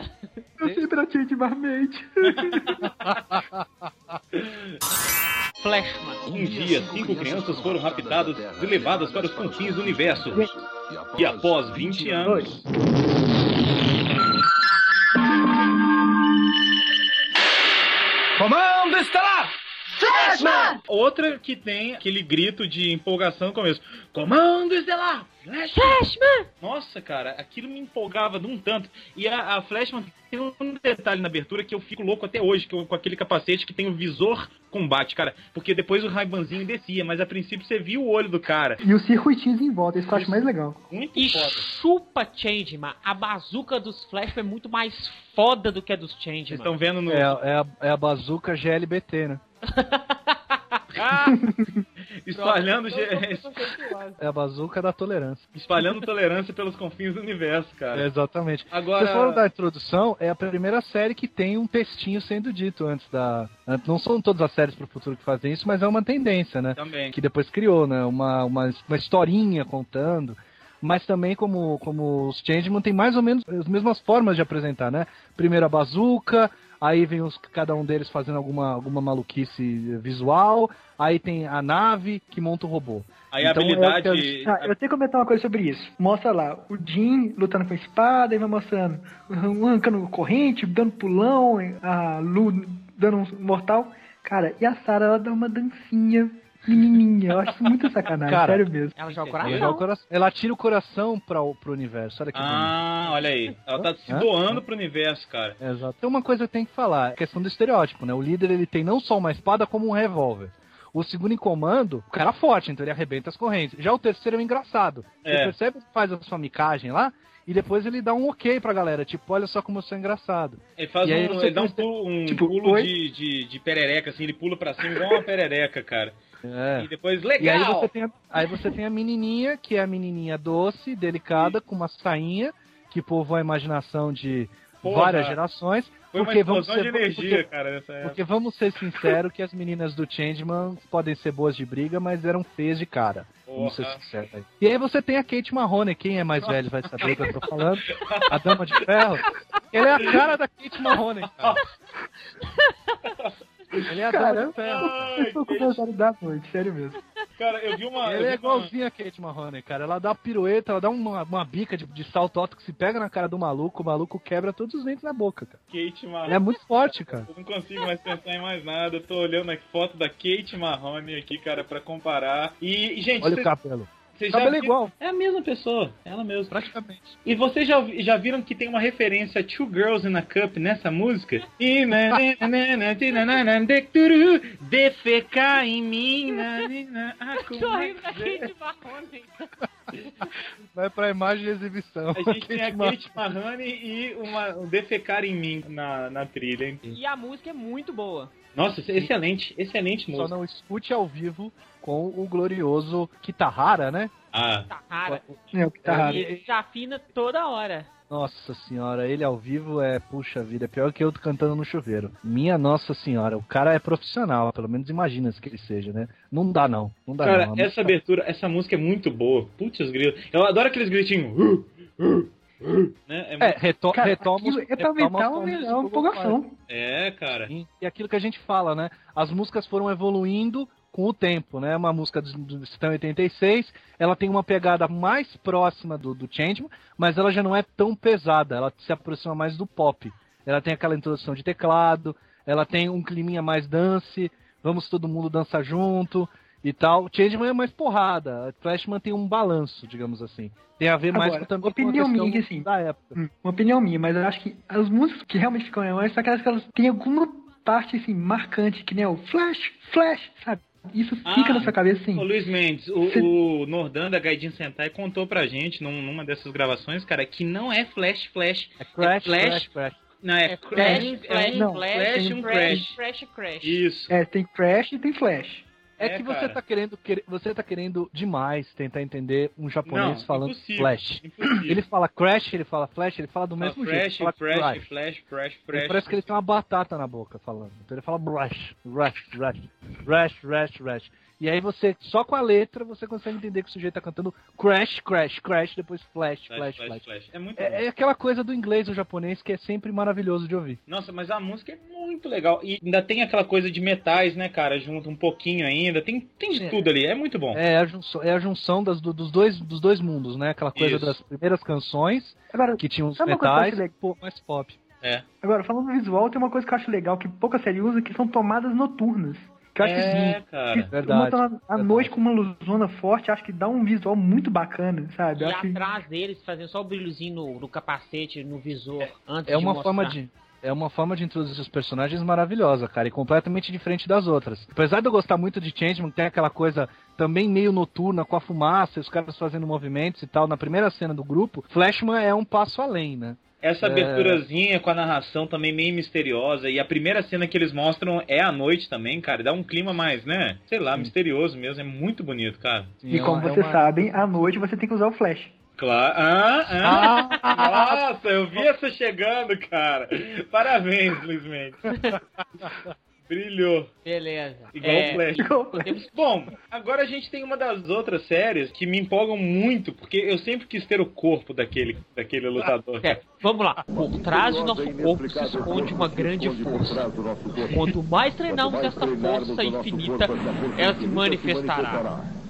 Speaker 3: Eu sempre achei de Marmite.
Speaker 2: Flashman.
Speaker 1: Um dia, cinco crianças foram raptadas e levadas para os confins do universo. E após 20 anos,
Speaker 5: Comando estelar!
Speaker 1: Flashman! Outra que tem aquele grito de empolgação no começo. Comando Estelar! Flashman!
Speaker 2: Flashman!
Speaker 1: Nossa, cara, aquilo me empolgava de um tanto. E a, a Flashman tem um detalhe na abertura que eu fico louco até hoje, que eu- com aquele capacete que tem o visor combate, cara. Porque depois o raibanzinho descia, mas a princípio você viu o olho do cara.
Speaker 3: E os circuitinhos em volta, isso que eu acho mais legal.
Speaker 1: Muito
Speaker 2: E
Speaker 1: foda.
Speaker 2: chupa Changeman. A bazuca dos Flash é muito mais foda do que a dos
Speaker 1: Vocês
Speaker 2: Changeman.
Speaker 1: estão vendo no.
Speaker 4: É, é, a, é a bazuca GLBT, né? *laughs*
Speaker 1: espalhando,
Speaker 4: É a bazuca da tolerância.
Speaker 1: espalhando tolerância pelos confins do universo,
Speaker 4: É,
Speaker 1: cara.
Speaker 4: exatamente.
Speaker 1: Agora.
Speaker 4: Vocês falaram da introdução, é a primeira série que tem um textinho sendo dito antes da. Não são todas as séries pro futuro que fazem isso, mas é uma tendência, né?
Speaker 1: Também.
Speaker 4: Que depois criou, né? Uma, uma, uma historinha contando. Mas também, como, como os Changeman, tem mais ou menos as mesmas formas de apresentar, né? Primeiro a bazuca, aí vem os, cada um deles fazendo alguma, alguma maluquice visual, aí tem a nave que monta o robô.
Speaker 1: Aí a
Speaker 4: Então, é
Speaker 1: habilidade.
Speaker 4: o que
Speaker 3: Ah, eu tenho que comentar uma coisa sobre isso. Mostra lá, o Jim lutando com a espada, e vai mostrando um arrancando corrente, dando pulão, a Lu dando um mortal. Cara, e a Sarah, ela dá uma dancinha menininha. Eu acho muito sacanagem,
Speaker 4: Cara,
Speaker 3: sério mesmo.
Speaker 2: Ela joga o
Speaker 4: Ela,
Speaker 2: coração.
Speaker 4: joga o coração- ela tira o coração pra, o- pro universo. Olha que bonito.
Speaker 1: Ah, olha aí. Ela tá se doando pro universo, cara.
Speaker 4: Exato. Tem uma coisa que tem que falar, a questão do estereótipo, né? O líder ele tem não só uma espada como um revólver. O segundo em comando, o cara forte, então ele arrebenta as correntes. Já o terceiro é um engraçado. Você
Speaker 1: É.
Speaker 4: percebe que faz a sua micagem lá e depois ele dá um ok pra galera, tipo, olha só como eu sou engraçado.
Speaker 1: Ele faz um. Ele dá um pulo, um
Speaker 3: tipo,
Speaker 1: pulo de, de, de perereca, assim, ele pula pra cima igual uma perereca, cara.
Speaker 4: É.
Speaker 1: E depois,
Speaker 4: E aí
Speaker 1: legal!
Speaker 4: você, tem a, aí você tem a menininha, que é a menininha doce, delicada, com uma sainha, que povoa a imaginação de
Speaker 1: Porra.
Speaker 4: várias gerações.
Speaker 1: Foi uma
Speaker 4: porque vamos ser-
Speaker 1: energia,
Speaker 4: porque-
Speaker 1: cara.
Speaker 4: Porque vamos ser sinceros que as meninas do Changeman podem ser boas de briga, mas eram feias de cara. Vamos ser sinceros aí. E aí você tem a Kate Marrone, quem é mais velho vai saber o que eu tô falando. A Dama de Ferro. Ele é a cara da Kate Marrone, cara. *laughs* Ele é a Dama
Speaker 3: Cara,
Speaker 4: de Ferro.
Speaker 3: eu tô com vontade da noite, sério mesmo.
Speaker 1: Cara, eu vi uma.
Speaker 4: Ele é
Speaker 1: vi uma-
Speaker 4: igualzinho a Kate Marrone, cara. Ela dá pirueta, ela dá uma, uma bica de, de salto alto que se pega na cara do maluco, o maluco quebra todos os dentes na boca, cara.
Speaker 1: Kate Marrone.
Speaker 4: Ela é muito forte, cara.
Speaker 1: Eu não consigo mais pensar em mais nada. Eu tô olhando a foto da Kate Marrone aqui, cara, pra comparar. E, gente,
Speaker 4: Olha
Speaker 1: cê-
Speaker 4: o cabelo.
Speaker 1: Vocês
Speaker 4: cabelo é igual,
Speaker 1: É a mesma pessoa, ela mesma.
Speaker 4: praticamente.
Speaker 1: E vocês já, já viram que tem uma referência a Two Girls in a Cup nessa música? E Defecar em mim. ah, é é?
Speaker 4: Vai pra imagem de exibição.
Speaker 1: A gente tem a. Kate Mahoney e uma, um Defecar em mim na, na trilha, hein?
Speaker 2: E a música é muito boa.
Speaker 1: Nossa, excelente, excelente
Speaker 4: Só
Speaker 1: música.
Speaker 4: não escute ao vivo com o glorioso Kitahara, né?
Speaker 1: Ah,
Speaker 2: rara.
Speaker 3: É o
Speaker 2: ele desafina toda hora.
Speaker 4: Nossa senhora, ele ao vivo é, puxa vida, é pior que eu cantando no chuveiro. Minha nossa senhora, o cara é profissional, pelo menos imagina que ele seja, né? Não dá não, não dá
Speaker 1: cara,
Speaker 4: não. A
Speaker 1: essa
Speaker 4: música-
Speaker 1: abertura, essa música é muito boa. Putz, os grilos. Eu adoro aqueles gritinhos. Uh, uh, né? É,
Speaker 4: É, reto
Speaker 3: Cara,
Speaker 4: retoma, os-
Speaker 3: é pra
Speaker 4: retoma
Speaker 3: aumentar
Speaker 4: tons
Speaker 3: é empolgação.
Speaker 1: é, cara.
Speaker 4: Sim, E aquilo que a gente fala, né? As músicas foram evoluindo com o tempo, né? Uma música do, do Sistema 86, ela tem uma pegada mais próxima do, do Changeman, mas ela já não é tão pesada, ela se aproxima mais do pop. Ela tem aquela introdução de teclado, ela tem um climinha mais dance, vamos todo mundo dançar junto e tal. Changeman é mais porrada, Flashman tem um balanço, digamos assim. Tem a ver mais
Speaker 3: Agora,
Speaker 4: com, também
Speaker 3: opinião
Speaker 4: com
Speaker 3: minha, assim,
Speaker 4: da época.
Speaker 3: Hum, Uma opinião minha, mas eu acho que as músicas que realmente ficam memórias são aquelas que elas têm alguma parte assim, marcante, que nem o flash, flash, sabe? Isso fica
Speaker 1: Ah,
Speaker 3: na sua cabeça assim.
Speaker 1: Ô Luiz Mendes, o,
Speaker 3: Cê-
Speaker 1: o Nordan da Gaidin Sentai contou pra gente num- numa dessas gravações, cara, que não é flash flash.
Speaker 4: É Crash,
Speaker 1: Flash?
Speaker 4: Crash, Crash.
Speaker 1: Não, é,
Speaker 2: É
Speaker 1: crash,
Speaker 2: flash,
Speaker 1: é
Speaker 2: flash,
Speaker 1: um
Speaker 3: não,
Speaker 2: flash,
Speaker 1: flash e um crash.
Speaker 2: Crash, crash.
Speaker 1: Isso.
Speaker 3: É, tem crash e tem flash.
Speaker 4: É,
Speaker 1: É,
Speaker 4: que você tá querendo, quer- você tá querendo demais tentar entender um japonês
Speaker 1: Não,
Speaker 4: falando
Speaker 1: impossível,
Speaker 4: flash.
Speaker 1: Impossível.
Speaker 4: Ele fala crash, ele fala flash, ele fala do
Speaker 1: Fala
Speaker 4: mesmo
Speaker 1: flash,
Speaker 4: jeito. Fala
Speaker 1: flash,
Speaker 4: crash.
Speaker 1: flash, flash.
Speaker 4: parece que ele tem uma batata na boca falando. Então ele fala brush, rush, rush, rush, rush, rush. E aí você, só com a letra, você consegue entender que o sujeito tá cantando crash, crash, crash, depois flash, flash,
Speaker 1: Flash, flash,
Speaker 4: flash.
Speaker 1: flash. É muito.
Speaker 4: É, é aquela coisa do inglês ou japonês que é sempre maravilhoso de ouvir.
Speaker 1: Nossa, mas a música é muito legal. E ainda tem aquela coisa de metais, né, cara? Junto um pouquinho ainda. Tem, tem de
Speaker 4: É.
Speaker 1: tudo ali. É muito bom.
Speaker 4: É a junção, é a junção das, do- dos, dois, dos dois mundos, né? Aquela coisa
Speaker 1: Isso.
Speaker 4: das primeiras canções,
Speaker 3: Agora,
Speaker 4: que tinham os metais,
Speaker 3: legal?
Speaker 4: pô, mais pop.
Speaker 1: É.
Speaker 3: agora, falando do visual, tem uma coisa que eu acho legal que pouca série usa, que são tomadas noturnas. Que eu acho
Speaker 1: É,
Speaker 3: que
Speaker 1: cara.
Speaker 4: Verdade, verdade.
Speaker 3: noite com uma luzona forte, acho que dá um visual muito bacana, sabe?
Speaker 2: E
Speaker 3: acho que-
Speaker 2: atrás deles, fazendo só o brilhozinho no, no capacete, no visor, antes
Speaker 4: É
Speaker 2: de
Speaker 4: uma
Speaker 2: mostrar.
Speaker 4: forma de. É uma forma de introduzir os personagens maravilhosa, cara, e completamente diferente das outras. Apesar de eu gostar muito de Changeman, que tem aquela coisa também meio noturna, com a fumaça, os caras fazendo movimentos e tal, na primeira cena do grupo, Flashman é um passo além, né?
Speaker 1: Essa
Speaker 4: É.
Speaker 1: aberturazinha com a narração também meio misteriosa. E a primeira cena que eles mostram é à noite também, cara. Dá um clima mais, né? Sei lá, misterioso mesmo. É muito bonito, cara.
Speaker 3: E
Speaker 4: é
Speaker 3: como
Speaker 4: é
Speaker 3: vocês
Speaker 4: uma-
Speaker 3: sabem, à noite você tem que usar o flash.
Speaker 1: Claro. Ah, ah. *laughs* Nossa, eu vi essa chegando, cara. Parabéns, Luiz Mendes. *laughs* Brilhou.
Speaker 2: Beleza.
Speaker 1: Igual
Speaker 2: É,
Speaker 1: o Flash.
Speaker 2: temos- *laughs*
Speaker 1: Bom, agora a gente tem uma das outras séries que me empolgam muito, porque eu sempre quis ter o corpo daquele, daquele lutador.
Speaker 2: É, vamos lá. Por trás de nosso corpo se esconde uma grande força. Quanto mais treinamos essa força infinita, ela se manifestará.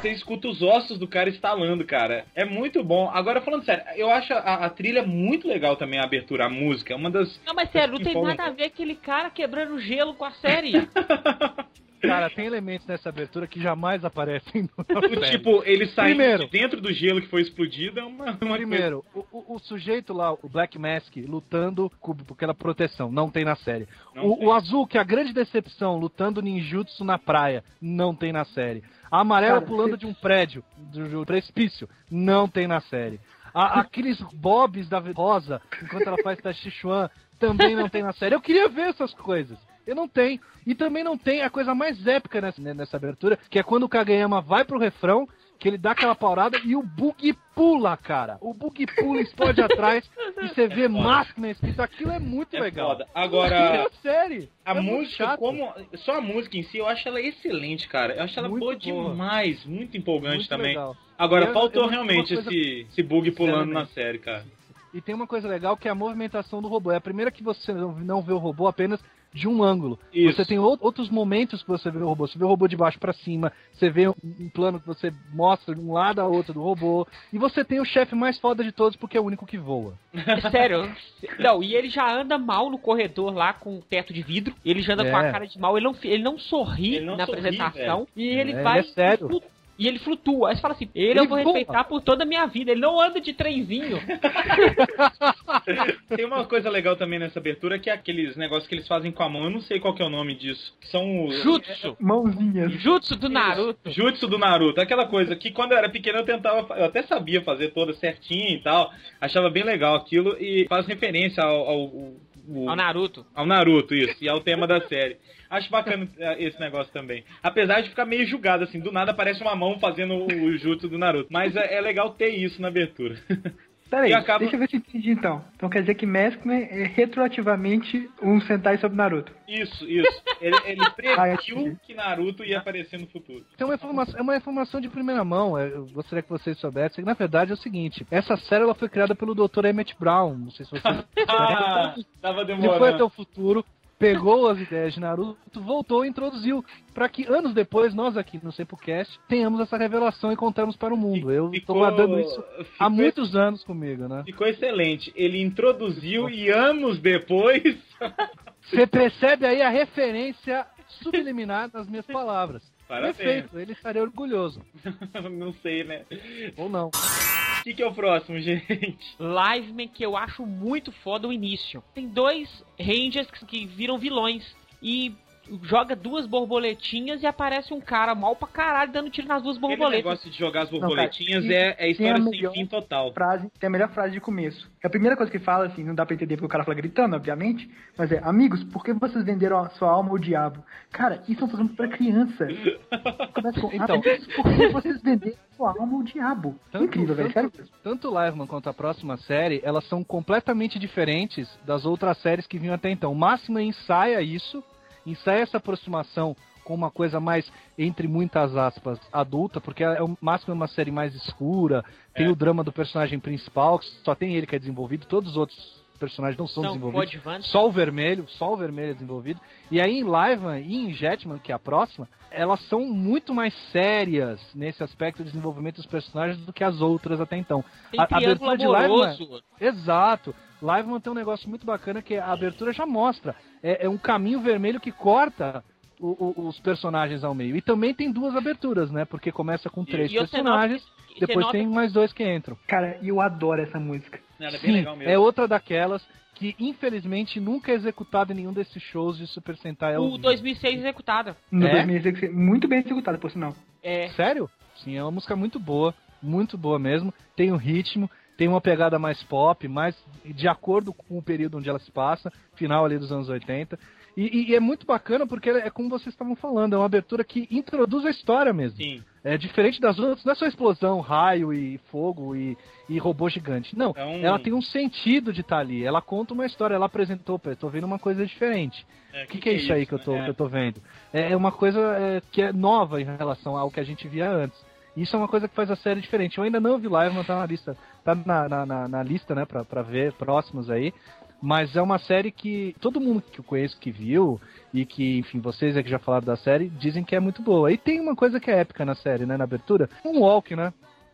Speaker 1: Você escuta os ossos do cara estalando, cara. É muito bom. Agora, falando sério, eu acho a, a trilha muito legal também, a abertura, a música. É uma das.
Speaker 2: Não, mas sério, não tem nada a ver aquele cara quebrando gelo com a série. *laughs*
Speaker 4: Cara, tem elementos nessa abertura que jamais aparecem no *laughs*
Speaker 1: tipo, ele saindo
Speaker 4: Primeiro.
Speaker 1: de dentro do gelo que foi explodido é uma, uma
Speaker 4: Primeiro, o, o- o sujeito lá, o Black Mask, lutando com aquela proteção, não tem na série. O,
Speaker 1: tem.
Speaker 4: o azul, que é a grande decepção, lutando ninjutsu na praia, não tem na série. A amarela
Speaker 3: Cara,
Speaker 4: pulando
Speaker 3: você-
Speaker 4: de um prédio, do, do precipício, não tem na série. A- aqueles bobs da Rosa, enquanto ela faz Tai Chi Chuan, também não tem na série. Eu queria ver essas coisas. Eu não tenho. E também não tem a coisa mais épica nessa, né, nessa abertura, que é quando o Kageyama vai pro refrão, que ele dá aquela paurada e o bug pula, cara. O bug pula, explode atrás e você vê máquina escrito. Aquilo é muito
Speaker 1: É
Speaker 4: legal.
Speaker 1: foda. Agora,
Speaker 4: É série.
Speaker 1: a
Speaker 4: É
Speaker 1: música, como. Só a música em si, eu acho ela excelente, cara. Eu acho ela
Speaker 4: Muito
Speaker 1: boa demais. Muito empolgante
Speaker 4: Muito
Speaker 1: também.
Speaker 4: legal.
Speaker 1: Agora,
Speaker 4: Eu-
Speaker 1: faltou
Speaker 4: eu-
Speaker 1: realmente
Speaker 4: coisa-
Speaker 1: esse, esse bug pulando na série, cara.
Speaker 4: E tem uma coisa legal que é a movimentação do robô. É a primeira que você não vê o robô apenas de um ângulo.
Speaker 1: Isso.
Speaker 4: Você tem ou- outros momentos que você vê o robô. Você vê o robô de baixo pra cima, você vê um, plano que você mostra de um lado a outro do robô. E você tem o chefe mais foda de todos porque é o único que voa.
Speaker 2: É Sério. Não, e ele já anda mal no corredor lá com o teto de vidro. Ele já anda com a
Speaker 4: É.
Speaker 2: cara de mal. Ele não, ele não sorri
Speaker 1: Ele não
Speaker 2: na
Speaker 1: sorri,
Speaker 2: apresentação. E ele
Speaker 4: É,
Speaker 2: vai.
Speaker 4: ele é sério.
Speaker 2: E ele flutua. Aí você fala assim: ele,
Speaker 4: Ele
Speaker 2: eu vou
Speaker 4: voa.
Speaker 2: respeitar por toda a minha vida. Ele não anda de trenzinho. *laughs*
Speaker 1: Tem uma coisa legal também nessa abertura que é aqueles negócios que eles fazem com a mão. Eu não sei qual que é o nome disso. Que são os.
Speaker 2: Jutsu.
Speaker 3: Mãozinhas.
Speaker 2: Jutsu do Naruto.
Speaker 1: Jutsu do Naruto, aquela coisa que quando eu era pequeno eu tentava, eu até sabia fazer toda certinho e tal, achava bem legal aquilo e faz referência ao, ao, ao-
Speaker 2: Ao Naruto.
Speaker 1: ao Naruto, isso, e ao tema da série. Acho bacana eh, esse negócio também. Apesar de ficar meio julgado, assim, do nada aparece uma mão fazendo o, jutsu do Naruto. Mas é, é legal ter isso na abertura. *laughs*
Speaker 3: Peraí,
Speaker 1: acaba-
Speaker 3: deixa eu ver se eu entendi então. Então quer dizer que Maskman é retroativamente um Sentai sobre Naruto.
Speaker 1: Isso, isso. Ele, ele *laughs*
Speaker 3: Ah, eu
Speaker 1: previu
Speaker 3: entendi.
Speaker 1: que Naruto ia aparecer no futuro.
Speaker 4: Então é uma informação, é uma informação de primeira mão. é, Eu gostaria que vocês soubessem. Na verdade é o seguinte: essa série ela foi criada pelo Dr. Emmett Brown. Não sei se vocês. *laughs*
Speaker 1: Ah, tava
Speaker 4: Ele foi até
Speaker 1: demorando.
Speaker 4: o futuro, pegou as ideias de Naruto, voltou e introduziu. Pra que anos depois, nós aqui no Sempocast tenhamos essa revelação e contamos para o mundo. Eu
Speaker 1: Ficou-
Speaker 4: guardando isso há muitos anos comigo, né?
Speaker 1: Ficou excelente. Ele introduziu e anos depois. *laughs*
Speaker 4: Você percebe aí a referência subliminar das minhas palavras.
Speaker 1: Parabéns.
Speaker 4: Perfeito, ele estaria orgulhoso. *laughs*
Speaker 1: Não sei, né?
Speaker 4: Ou não.
Speaker 1: O *laughs* que, que é o próximo, gente?
Speaker 2: Liveman que eu acho muito foda o início. Tem dois Rangers que, que viram vilões e joga duas borboletinhas e aparece um cara mal pra caralho dando tiro nas duas
Speaker 1: Aquele
Speaker 2: borboletas.
Speaker 1: negócio de jogar as
Speaker 3: cara,
Speaker 1: borboletinhas
Speaker 3: e
Speaker 1: é, é
Speaker 3: tem
Speaker 1: história sem fim total.
Speaker 3: Frase, tem a melhor frase de começo. É a primeira coisa que ele fala, assim, não dá pra entender porque o cara fala gritando, obviamente, mas é, amigos, por que vocês venderam a sua alma ao diabo? Cara, isso é um programa pra criança. *laughs* Começa com,
Speaker 4: Então.
Speaker 3: amigos, por que vocês venderam a sua alma ao diabo?
Speaker 4: Tanto-
Speaker 3: Incrível, velho, sério.
Speaker 4: tanto, tanto o Liveman quanto a próxima série, elas são completamente diferentes das outras séries que vinham até então. O Máximo ensaia isso, ensaia essa aproximação com uma coisa mais, entre muitas aspas, adulta, porque é o Máximo é uma série mais escura, tem
Speaker 1: É.
Speaker 4: o drama do personagem principal, que só tem ele que é desenvolvido, todos os outros personagens não são,
Speaker 2: São
Speaker 4: desenvolvidos. Só o vermelho, só o vermelho é desenvolvido. E aí em Liveman e em Jetman, que é a próxima, elas são muito mais sérias nesse aspecto de desenvolvimento dos personagens do que as outras até então.
Speaker 2: Tem
Speaker 4: a- abertura de Liveman-. Exato. Liveman tem um negócio muito bacana que a abertura já mostra. É, é um caminho vermelho que corta o- o- os personagens ao meio. E também tem duas aberturas, né? Porque começa com três
Speaker 2: E você
Speaker 4: personagens,
Speaker 2: que-
Speaker 4: depois tem mais dois que entram.
Speaker 3: Cara, eu adoro essa música.
Speaker 1: Ela é bem
Speaker 4: Sim,
Speaker 1: legal mesmo.
Speaker 4: é outra daquelas que infelizmente nunca é executada em nenhum desses shows de Super Sentai ao
Speaker 2: O
Speaker 4: vivo.
Speaker 2: 2006 executada.
Speaker 3: No
Speaker 4: É?
Speaker 3: 2016, muito bem executada, por sinal.
Speaker 2: É.
Speaker 4: Sério? Sim, é uma música muito boa, muito boa mesmo. Tem um ritmo, tem uma pegada mais pop, mais de acordo com o período onde ela se passa, final ali dos anos 80. E, e- é muito bacana porque é como vocês estavam falando, é uma abertura que introduz a história mesmo.
Speaker 1: Sim.
Speaker 4: É diferente das outras, não é só explosão, raio e fogo e, e robô gigante. Não,
Speaker 1: É um-
Speaker 4: ela tem um sentido de estar ali. Ela conta uma história, ela apresentou, pô, eu tô vendo uma coisa diferente.
Speaker 1: É,
Speaker 4: O que, que é isso aí que eu tô,
Speaker 1: né?
Speaker 4: que eu tô vendo? É é uma coisa é, que é nova em relação ao que a gente via antes. Isso é uma coisa que faz a série diferente. Eu ainda não vi live, mas tá na lista, tá na, na, na- na lista, né, pra, pra ver próximos aí. Mas é uma série que todo mundo que eu conheço que viu, e que, enfim, vocês é que já falaram da série, dizem que é muito boa. E tem uma coisa que é épica na série, né, na abertura, um walk, né?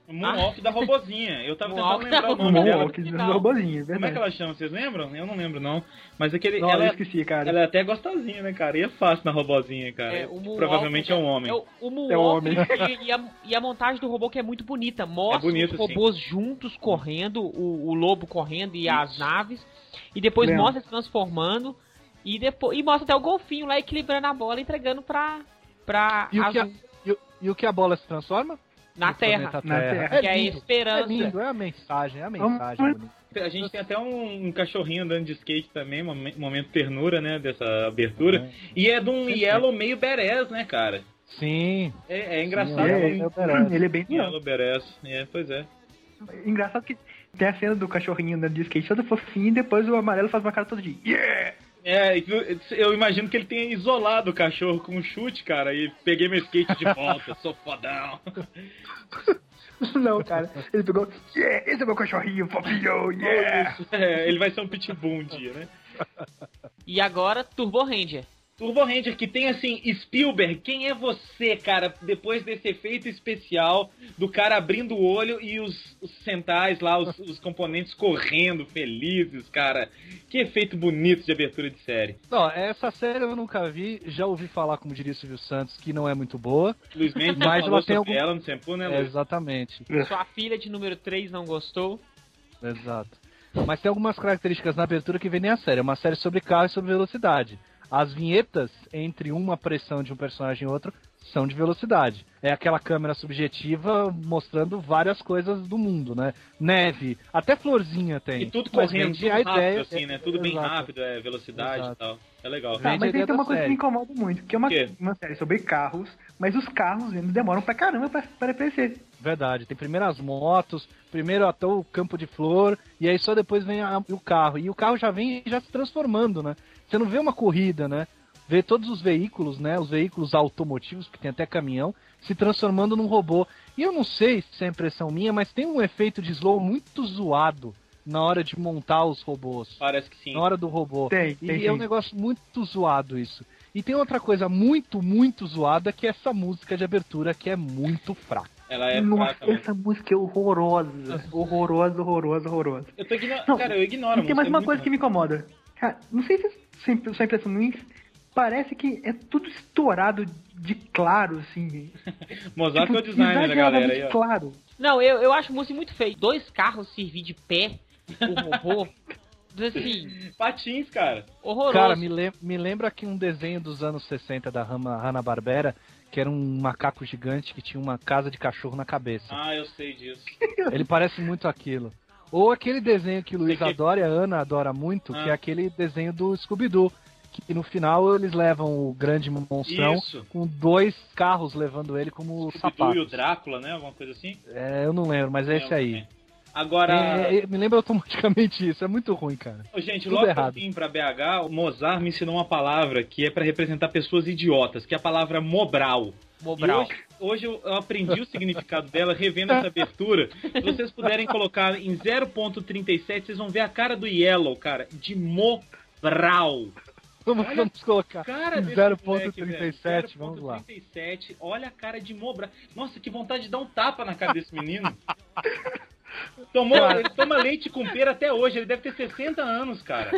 Speaker 1: O Moonwalk da robozinha. Eu tava tentando
Speaker 2: Moonwalk
Speaker 1: lembrar
Speaker 2: da
Speaker 1: o nome dela.
Speaker 3: Moonwalk, do robozinho,
Speaker 1: Como é
Speaker 3: verdade.
Speaker 1: que ela chama? Vocês lembram? Eu não lembro, não. Mas aquele.
Speaker 3: Não,
Speaker 1: ela,
Speaker 3: eu esqueci, cara.
Speaker 1: ela é até gostosinha, né, cara? E é fácil na robozinha, cara.
Speaker 2: É, o Moonwalk
Speaker 1: Provavelmente é um homem.
Speaker 2: É o, o Moonwalk
Speaker 3: É um homem.
Speaker 2: E, e a, e a montagem do robô que é muito bonita. Mostra
Speaker 1: É bonito,
Speaker 2: os robôs juntos correndo, o, o lobo correndo e as naves. E depois mostra se transformando. E, depois, e mostra até o golfinho lá equilibrando a bola, entregando pra, pra
Speaker 4: E o, que a, e, o- e o que a bola se transforma?
Speaker 2: Na Terra.
Speaker 3: Na Terra.
Speaker 2: Que é a
Speaker 4: lindo,
Speaker 2: esperança.
Speaker 4: É lindo, é a mensagem, é a mensagem.
Speaker 1: A gente tem até um, um cachorrinho andando de skate também, momen- momento ternura, né? Dessa abertura. E é de um Yellow meio badass, né, cara?
Speaker 4: Sim,
Speaker 1: É, é engraçado.
Speaker 4: Sim,
Speaker 3: É,
Speaker 1: um
Speaker 4: é, é,
Speaker 3: ele é bem
Speaker 1: Yellow badass. É, pois é.
Speaker 3: Engraçado que tem a cena do cachorrinho andando de skate todo fofinho e depois o amarelo faz uma cara todo de yeah!
Speaker 1: É, eu imagino que ele tenha isolado o cachorro com um chute, cara, e peguei meu skate de volta, sou fodão. *laughs*
Speaker 3: Não, cara. Ele pegou, yeah, esse é meu cachorrinho fofinho, yeah!
Speaker 1: É, ele vai ser um pitbull um dia, né?
Speaker 2: E agora, Turbo Ranger.
Speaker 1: Turbo Ranger, que tem assim, Spielberg, quem é você, cara, depois desse efeito especial do cara abrindo o olho e os, os centais lá, os, os componentes correndo, felizes, cara. Que efeito bonito de abertura de série.
Speaker 4: Não, essa série eu nunca vi, já ouvi falar, como diria o Silvio Santos, que não é muito boa.
Speaker 1: Luiz Mendes *laughs*
Speaker 4: Mas
Speaker 1: falou
Speaker 4: ela tem algum-
Speaker 1: ela no Sempu, né,
Speaker 4: É,
Speaker 1: Luiz?
Speaker 4: exatamente, *laughs*
Speaker 2: Sua filha de número 3 não gostou.
Speaker 4: exato. Mas tem algumas características na abertura que vendem a série. É uma série sobre carro e sobre velocidade. As vinhetas entre uma pressão de um personagem e outro são de velocidade. É aquela câmera subjetiva mostrando várias coisas do mundo, né? Neve, até florzinha tem.
Speaker 1: E tudo correndo, tudo
Speaker 4: a
Speaker 1: rápido,
Speaker 4: ideia-
Speaker 1: assim, né? Tudo bem
Speaker 4: Exato.
Speaker 1: rápido, é velocidade
Speaker 4: Exato.
Speaker 1: e tal. É legal.
Speaker 3: Tá, mas aí tem uma coisa que
Speaker 4: série.
Speaker 3: me incomoda muito, que é uma, uma série sobre carros, mas os carros eles demoram pra caramba pra, pra aparecer.
Speaker 4: Verdade, tem primeiro as motos, primeiro até o campo de flor, e aí só depois vem a- o carro. E o carro já vem já se transformando, né? Você não vê uma corrida, né? Vê todos os veículos, né? Os veículos automotivos, que tem até caminhão, se transformando num robô. E eu não sei se é impressão minha, mas tem um efeito de slow muito zoado na hora de montar os robôs.
Speaker 1: Parece que sim.
Speaker 4: Na hora do robô.
Speaker 3: Tem,
Speaker 4: E
Speaker 3: tem
Speaker 4: é um negócio muito zoado isso. E tem outra coisa muito, muito zoada, que é essa música de abertura, que é muito fraca.
Speaker 1: Ela é
Speaker 3: Nossa,
Speaker 1: fraca mesmo.
Speaker 3: essa música é horrorosa. Horrorosa, horrorosa, horrorosa.
Speaker 1: Eu tô ignorando.
Speaker 3: Não,
Speaker 1: Cara, eu ignoro.
Speaker 3: E tem mais
Speaker 1: música,
Speaker 3: uma
Speaker 1: é
Speaker 3: coisa que me incomoda. Cara, não sei se sempre sua impressão minha, parece que é tudo estourado de claro, assim.
Speaker 1: ruim. *laughs* Mozart é o
Speaker 3: Tipo,
Speaker 1: designer da galera aí, ó.
Speaker 3: claro.
Speaker 2: Não, eu, eu acho música muito feio. Dois carros servir de pé, o robô. *laughs* assim,
Speaker 1: Patins, cara.
Speaker 2: horroroso.
Speaker 4: Cara, me, lem me lembra aqui um desenho dos anos 60 da Hanna-Barbera, que era um macaco gigante que tinha uma casa de cachorro na cabeça.
Speaker 1: Ah, eu sei disso. *laughs*
Speaker 4: Ele parece muito aquilo. Ou aquele desenho que o Luiz
Speaker 1: que-
Speaker 4: adora e a Ana adora muito,
Speaker 1: Ah.
Speaker 4: que é aquele desenho do Scooby-Doo. Que no final eles levam o grande monstrão
Speaker 1: Isso.
Speaker 4: com dois carros levando ele como sapato.
Speaker 1: e o Drácula, né? Alguma coisa assim.
Speaker 4: É, eu não lembro, mas é esse
Speaker 1: Lembro
Speaker 4: aí.
Speaker 1: também. Agora,
Speaker 4: É, é, me lembra automaticamente isso, é muito ruim, cara.
Speaker 1: Ô, gente,
Speaker 4: tudo
Speaker 1: logo que eu
Speaker 4: errado.
Speaker 1: vim pra BH, o Mozart me ensinou uma palavra que é pra representar pessoas idiotas, que é a palavra mobral.
Speaker 2: Mobral.
Speaker 1: E hoje, hoje eu aprendi o significado dela revendo essa abertura. Se vocês puderem colocar em 0.37, vocês vão ver a cara do Yellow, cara, de mobral.
Speaker 4: Vamos,
Speaker 1: Olha
Speaker 4: vamos colocar
Speaker 1: Cara
Speaker 4: em
Speaker 1: desse moleque, velho.
Speaker 4: 0.37, vamos lá.
Speaker 1: 0.37, olha a cara de mobral. Nossa, que vontade de dar um tapa na cara desse menino. *laughs* Tomou, ele toma leite com pera até hoje, ele deve ter 60 anos, cara.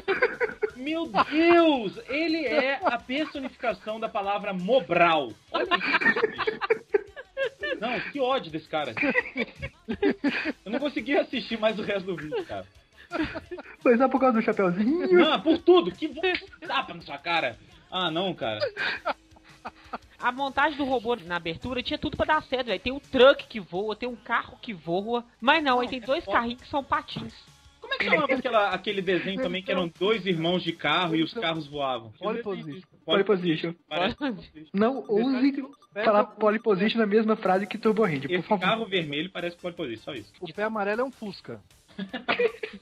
Speaker 1: Meu Deus! Ele é a personificação da palavra Mobral. Olha isso. Não, que ódio desse cara. Eu não consegui assistir mais o resto do vídeo, cara.
Speaker 3: Foi só por causa do chapeuzinho.
Speaker 1: Não, por tudo. Que tapa na sua cara. Ah, não, cara.
Speaker 2: A montagem do robô na abertura tinha tudo pra dar certo, velho. Tem um truck que voa, tem um carro que voa, mas não, aí tem dois carrinhos que são patins.
Speaker 1: Como é que chamava aquela, aquele desenho também que eram dois irmãos de carro e os carros voavam?
Speaker 4: Pole position.
Speaker 3: Pole position.
Speaker 1: Parece-
Speaker 3: Não ouse falar pole position na mesma frase que Turbo Ranger, por
Speaker 1: Esse
Speaker 3: favor.
Speaker 1: carro vermelho parece pole position, só isso.
Speaker 4: O pé amarelo é um Fusca. *laughs*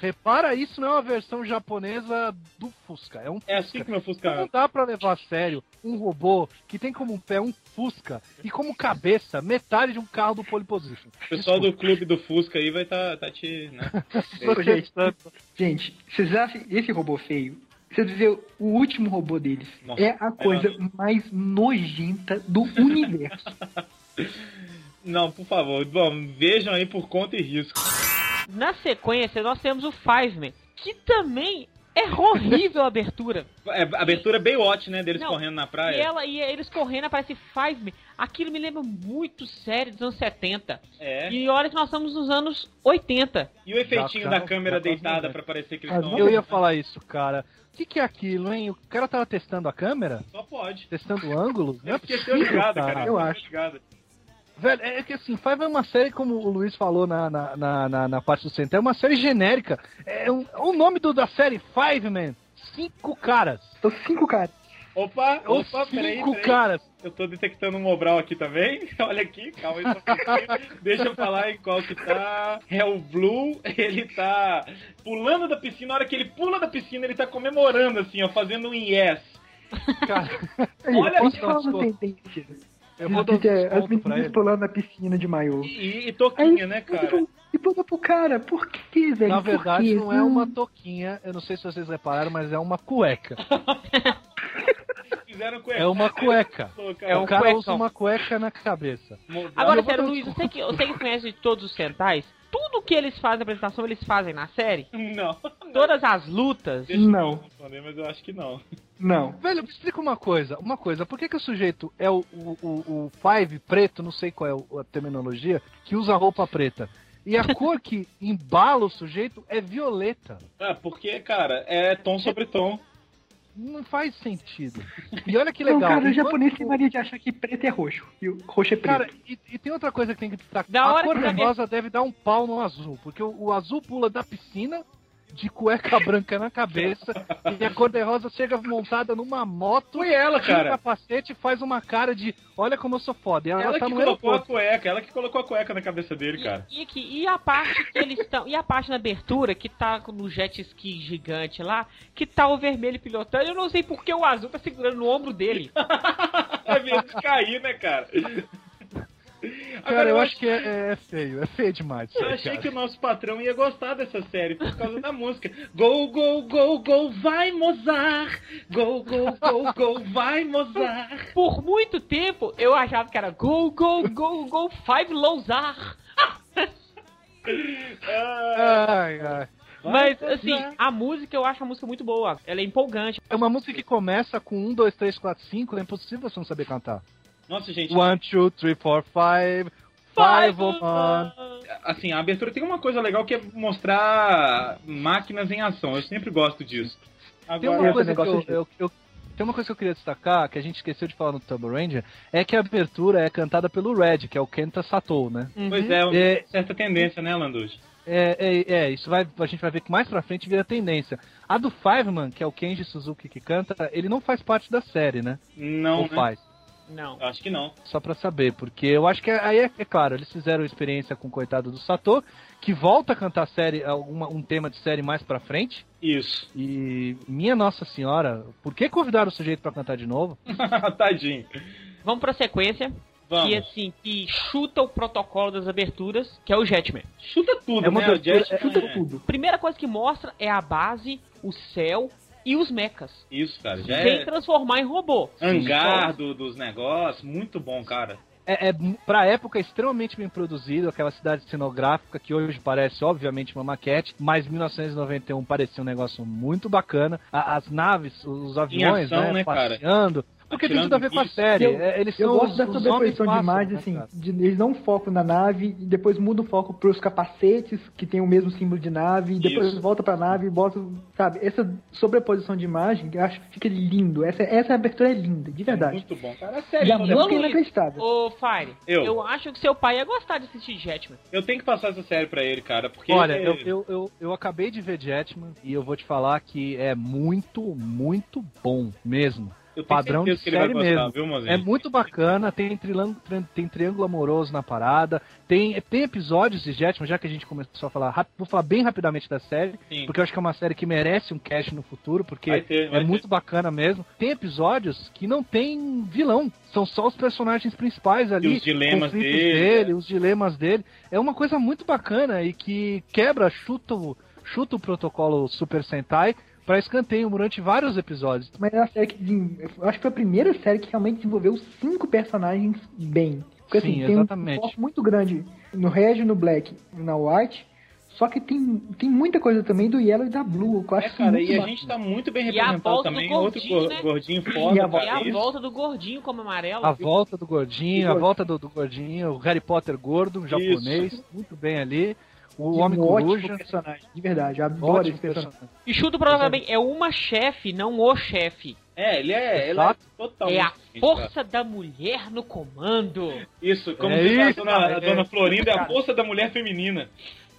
Speaker 4: Repara, isso não é uma versão japonesa do Fusca, é um
Speaker 1: É assim
Speaker 4: Fusca.
Speaker 1: que meu Fusca
Speaker 4: Não dá pra levar a sério um robô que tem como pé um Fusca e como cabeça metade de um carro do pole position.
Speaker 1: O pessoal do clube do Fusca aí vai tá, tá te. Né? *laughs*
Speaker 3: Gente, gente, vocês acham esse robô feio? Você dizer o último robô deles
Speaker 1: Nossa,
Speaker 3: é a coisa mais nojenta do universo. *laughs*
Speaker 1: Não, por favor, bom, vejam aí por conta e risco.
Speaker 2: Na sequência, nós temos o Fiveman, que também é horrível a abertura. *laughs*
Speaker 1: É, abertura Baywatch, né? Deles
Speaker 2: Não,
Speaker 1: correndo na
Speaker 2: E,
Speaker 1: praia.
Speaker 2: ela, e eles correndo, aparece Fiveman. Aquilo me lembra muito série dos anos 70.
Speaker 1: É.
Speaker 2: E olha que nós estamos nos anos 80.
Speaker 1: E o efeitinho
Speaker 4: Já
Speaker 1: da
Speaker 4: tá-
Speaker 1: câmera
Speaker 4: já
Speaker 1: deitada pra parecer que eles
Speaker 3: Ah,
Speaker 1: estão.
Speaker 4: Eu ia *laughs* falar isso, cara. O que, que é aquilo, hein? O cara tava testando a câmera?
Speaker 1: Só pode.
Speaker 4: Testando o ângulo? Não
Speaker 1: É
Speaker 4: é
Speaker 1: porque
Speaker 4: possível,
Speaker 1: ligado, cara.
Speaker 3: Eu
Speaker 1: Seu
Speaker 3: acho.
Speaker 1: ligado.
Speaker 4: Velho, é que assim, Five é uma série, como o Luiz falou na, na, na, na, na parte do centro, é uma série genérica. É um, o nome do, da série Five Man, cinco caras.
Speaker 3: São cinco caras.
Speaker 1: Opa,
Speaker 4: Ou
Speaker 1: opa, peraí,
Speaker 4: cinco
Speaker 1: peraí.
Speaker 4: caras.
Speaker 1: Eu tô detectando um Mobral aqui também. *laughs* Olha aqui, calma aí. só um pouquinho. Deixa eu falar em qual que tá. É o Blue, ele tá pulando da piscina. Na hora que ele pula da piscina, ele tá comemorando, assim, ó, fazendo um yes.
Speaker 4: Cara,
Speaker 1: Olha
Speaker 3: posso
Speaker 1: aí,
Speaker 4: eu vou dar
Speaker 3: é As meninas pulando na piscina de maiô.
Speaker 1: E, e toquinha, né, cara?
Speaker 3: E pula pro cara, por que, velho?
Speaker 4: Na verdade, não é uma toquinha, eu não sei se vocês repararam, mas é uma cueca. *laughs* É uma cueca.
Speaker 2: É um
Speaker 4: o cara
Speaker 2: cuecão.
Speaker 4: usa uma cueca na cabeça.
Speaker 2: Agora, sério, Luiz, você que, você que conhece de todos os centais, tudo que eles fazem na apresentação, eles fazem na série?
Speaker 1: Não.
Speaker 2: Todas as lutas.
Speaker 1: Deixa eu
Speaker 3: Não.
Speaker 1: responder, mas eu acho que não.
Speaker 3: Não.
Speaker 4: Velho, me explica uma coisa, uma coisa, por que, que o sujeito é o, o, o, o Five preto, não sei qual é a terminologia, que usa roupa preta? E a cor que embala o sujeito é violeta.
Speaker 1: Ah, porque, cara, é tom sobre tom.
Speaker 4: Não faz sentido. E olha que
Speaker 3: Não,
Speaker 4: legal.
Speaker 3: cara, o japonês tem mania de achar que preto é roxo. E o roxo é preto.
Speaker 4: Cara, e, e tem outra coisa que tem que destacar.
Speaker 2: Da
Speaker 4: a
Speaker 2: hora
Speaker 4: cor
Speaker 2: que
Speaker 4: rosa deve dar um pau no azul, porque o, o azul pula da piscina de cueca branca na cabeça e a cor de rosa chega montada numa moto.
Speaker 1: Foi ela,
Speaker 4: tira o
Speaker 1: cara.
Speaker 4: capacete e faz uma cara de olha como eu sou foda. E ela,
Speaker 1: Ela
Speaker 4: tá
Speaker 1: que colocou a cueca, ela que colocou a cueca na cabeça dele, cara.
Speaker 2: E, e, aqui, e a parte que eles estão. E a parte na abertura, que tá no jet ski gigante lá, que tá o vermelho pilotando, eu não sei porque o azul tá segurando no ombro dele.
Speaker 1: Vai ver de cair, né, cara?
Speaker 4: Cara, eu acho que é, é feio, é feio demais.
Speaker 1: Eu achei
Speaker 4: cara.
Speaker 1: que o nosso patrão ia gostar dessa série por causa da música. Go, go, go, go, vai Mozart! Go, go, go, go, vai Mozart!
Speaker 2: Por muito tempo eu achava que era Go, Go, Go, Go, Five Lozar.
Speaker 4: Ai, ai.
Speaker 2: Mas, assim, a música eu acho a música muito boa. Ela é empolgante.
Speaker 4: É uma música que começa com 1, 2, 3, 4, 5, é impossível você não saber cantar.
Speaker 1: Nossa, gente,
Speaker 4: 1, 2, 3, 4, 5, 5 on.
Speaker 1: assim, a abertura tem uma coisa legal que é mostrar máquinas em ação. Eu sempre gosto disso.
Speaker 4: Tem uma,
Speaker 1: Agora,
Speaker 4: coisa que eu, eu- eu- tem uma coisa que eu queria destacar, que a gente esqueceu de falar no Turbo Ranger, é que a abertura é cantada pelo Red, que é o Kenta Satou, né?
Speaker 1: pois é, uma
Speaker 4: É.
Speaker 1: certa tendência, né, Landucci?
Speaker 4: É, é, é, isso vai, a gente vai ver que mais pra frente vira tendência. A do Fiveman, que é o Kenji Suzuki que canta, ele não faz parte da série, né?
Speaker 1: Não,
Speaker 4: Ou
Speaker 1: né?
Speaker 4: faz?
Speaker 2: Não.
Speaker 1: Eu Acho que não.
Speaker 4: Só pra saber, porque eu acho que aí é, é claro, eles fizeram experiência com o coitado do Sato, que volta a cantar série, alguma, um tema de série mais pra frente.
Speaker 1: Isso.
Speaker 4: E minha Nossa Senhora, por que convidaram o sujeito pra cantar de novo? *laughs*
Speaker 1: Tadinho.
Speaker 2: Vamos pra sequência.
Speaker 1: Vamos.
Speaker 2: Que, assim, que chuta o protocolo das aberturas, que é o Jetman.
Speaker 1: Chuta tudo,
Speaker 4: É uma
Speaker 1: né? O
Speaker 4: abertura- é-
Speaker 3: Chuta
Speaker 1: é-
Speaker 3: tudo.
Speaker 2: Primeira coisa que mostra é a base, o céu e os mechas.
Speaker 1: Isso, cara. Já
Speaker 2: Sem
Speaker 1: é
Speaker 2: transformar em robô.
Speaker 1: hangar do- dos negócios. Muito bom, cara.
Speaker 4: é, é pra época extremamente bem produzido, aquela cidade cenográfica que hoje parece obviamente uma maquete, mas 1991 parecia um negócio muito bacana. A- as naves, os aviões,
Speaker 7: ação,
Speaker 4: né,
Speaker 7: né, cara?
Speaker 4: Porque tem tudo a ver com a série.
Speaker 3: Eu,
Speaker 4: É, Eles
Speaker 3: eu gosto
Speaker 4: os
Speaker 3: sobreposição de imagem, assim,
Speaker 4: né, cara?
Speaker 3: de, eles dão foco na nave e depois mudam o foco pros capacetes, que tem o mesmo símbolo de nave, e depois
Speaker 7: Isso.
Speaker 3: volta pra nave e bota, sabe, essa sobreposição de imagem, eu acho que fica lindo, essa, essa abertura é linda, de verdade.
Speaker 7: Muito bom, cara. A série
Speaker 3: E a
Speaker 7: toda é
Speaker 3: música é inacreditável.
Speaker 2: Ô, Fire,
Speaker 7: Eu.
Speaker 2: eu. acho que seu pai ia gostar de assistir Jetman.
Speaker 7: Eu tenho que passar essa série pra ele, cara, porque...
Speaker 4: Olha, eu, eu, eu, eu acabei de ver Jetman e eu vou te falar que é muito, muito bom mesmo.
Speaker 7: Eu
Speaker 4: padrão de série
Speaker 7: gostar,
Speaker 4: mesmo.
Speaker 7: viu?
Speaker 4: É muito bacana, tem, tran- tem triângulo amoroso na parada, tem, tem episódios de Jetman, já que a gente começou a falar, vou falar bem rapidamente da série,
Speaker 7: Sim.
Speaker 4: porque eu acho que é uma série que merece um cast no futuro, porque
Speaker 7: Vai ter,
Speaker 4: é
Speaker 7: vai
Speaker 4: muito bacana mesmo. Tem episódios que não tem vilão, são só os personagens principais ali,
Speaker 7: E os dilemas dele,
Speaker 4: dele, os dilemas dele. É uma coisa muito bacana e que quebra, chuta, o- chuta o protocolo Super Sentai pra escanteio durante vários episódios.
Speaker 3: Mas é uma série que, eu acho que foi a primeira série que realmente desenvolveu cinco personagens bem. Porque
Speaker 4: Sim,
Speaker 3: assim, tem
Speaker 4: exatamente.
Speaker 3: um foco muito grande no Red, no Black e na White, só que tem, tem muita coisa também do Yellow e da Blue, que eu acho
Speaker 7: É, cara,
Speaker 3: muito
Speaker 7: e a
Speaker 3: bacana.
Speaker 7: gente tá muito bem
Speaker 2: E a
Speaker 7: representado
Speaker 2: volta do
Speaker 7: também. Outro
Speaker 2: gordinho,
Speaker 7: go-
Speaker 2: né?
Speaker 7: gordinho
Speaker 3: E
Speaker 7: foda,
Speaker 3: a
Speaker 7: cara.
Speaker 2: E a
Speaker 7: isso.
Speaker 2: volta do gordinho como amarelo.
Speaker 4: A volta do gordinho, a
Speaker 3: Gordinho.
Speaker 4: volta do, do gordinho, o Harry Potter gordo, japonês, muito bem ali. O
Speaker 3: E
Speaker 4: Homem
Speaker 3: um ótimo
Speaker 4: Coruja.
Speaker 3: personagem, de verdade, eu adoro
Speaker 4: Ótimo
Speaker 3: esse personagem.
Speaker 4: personagem.
Speaker 2: E chuto provavelmente é uma chefe, não o chefe.
Speaker 7: É, ele é, ele é totalmente.
Speaker 2: É a
Speaker 7: diferente,
Speaker 2: força da mulher no comando.
Speaker 7: Isso, como
Speaker 4: É
Speaker 7: diz a dona,
Speaker 4: é.
Speaker 7: dona Florinda, é a força da mulher feminina.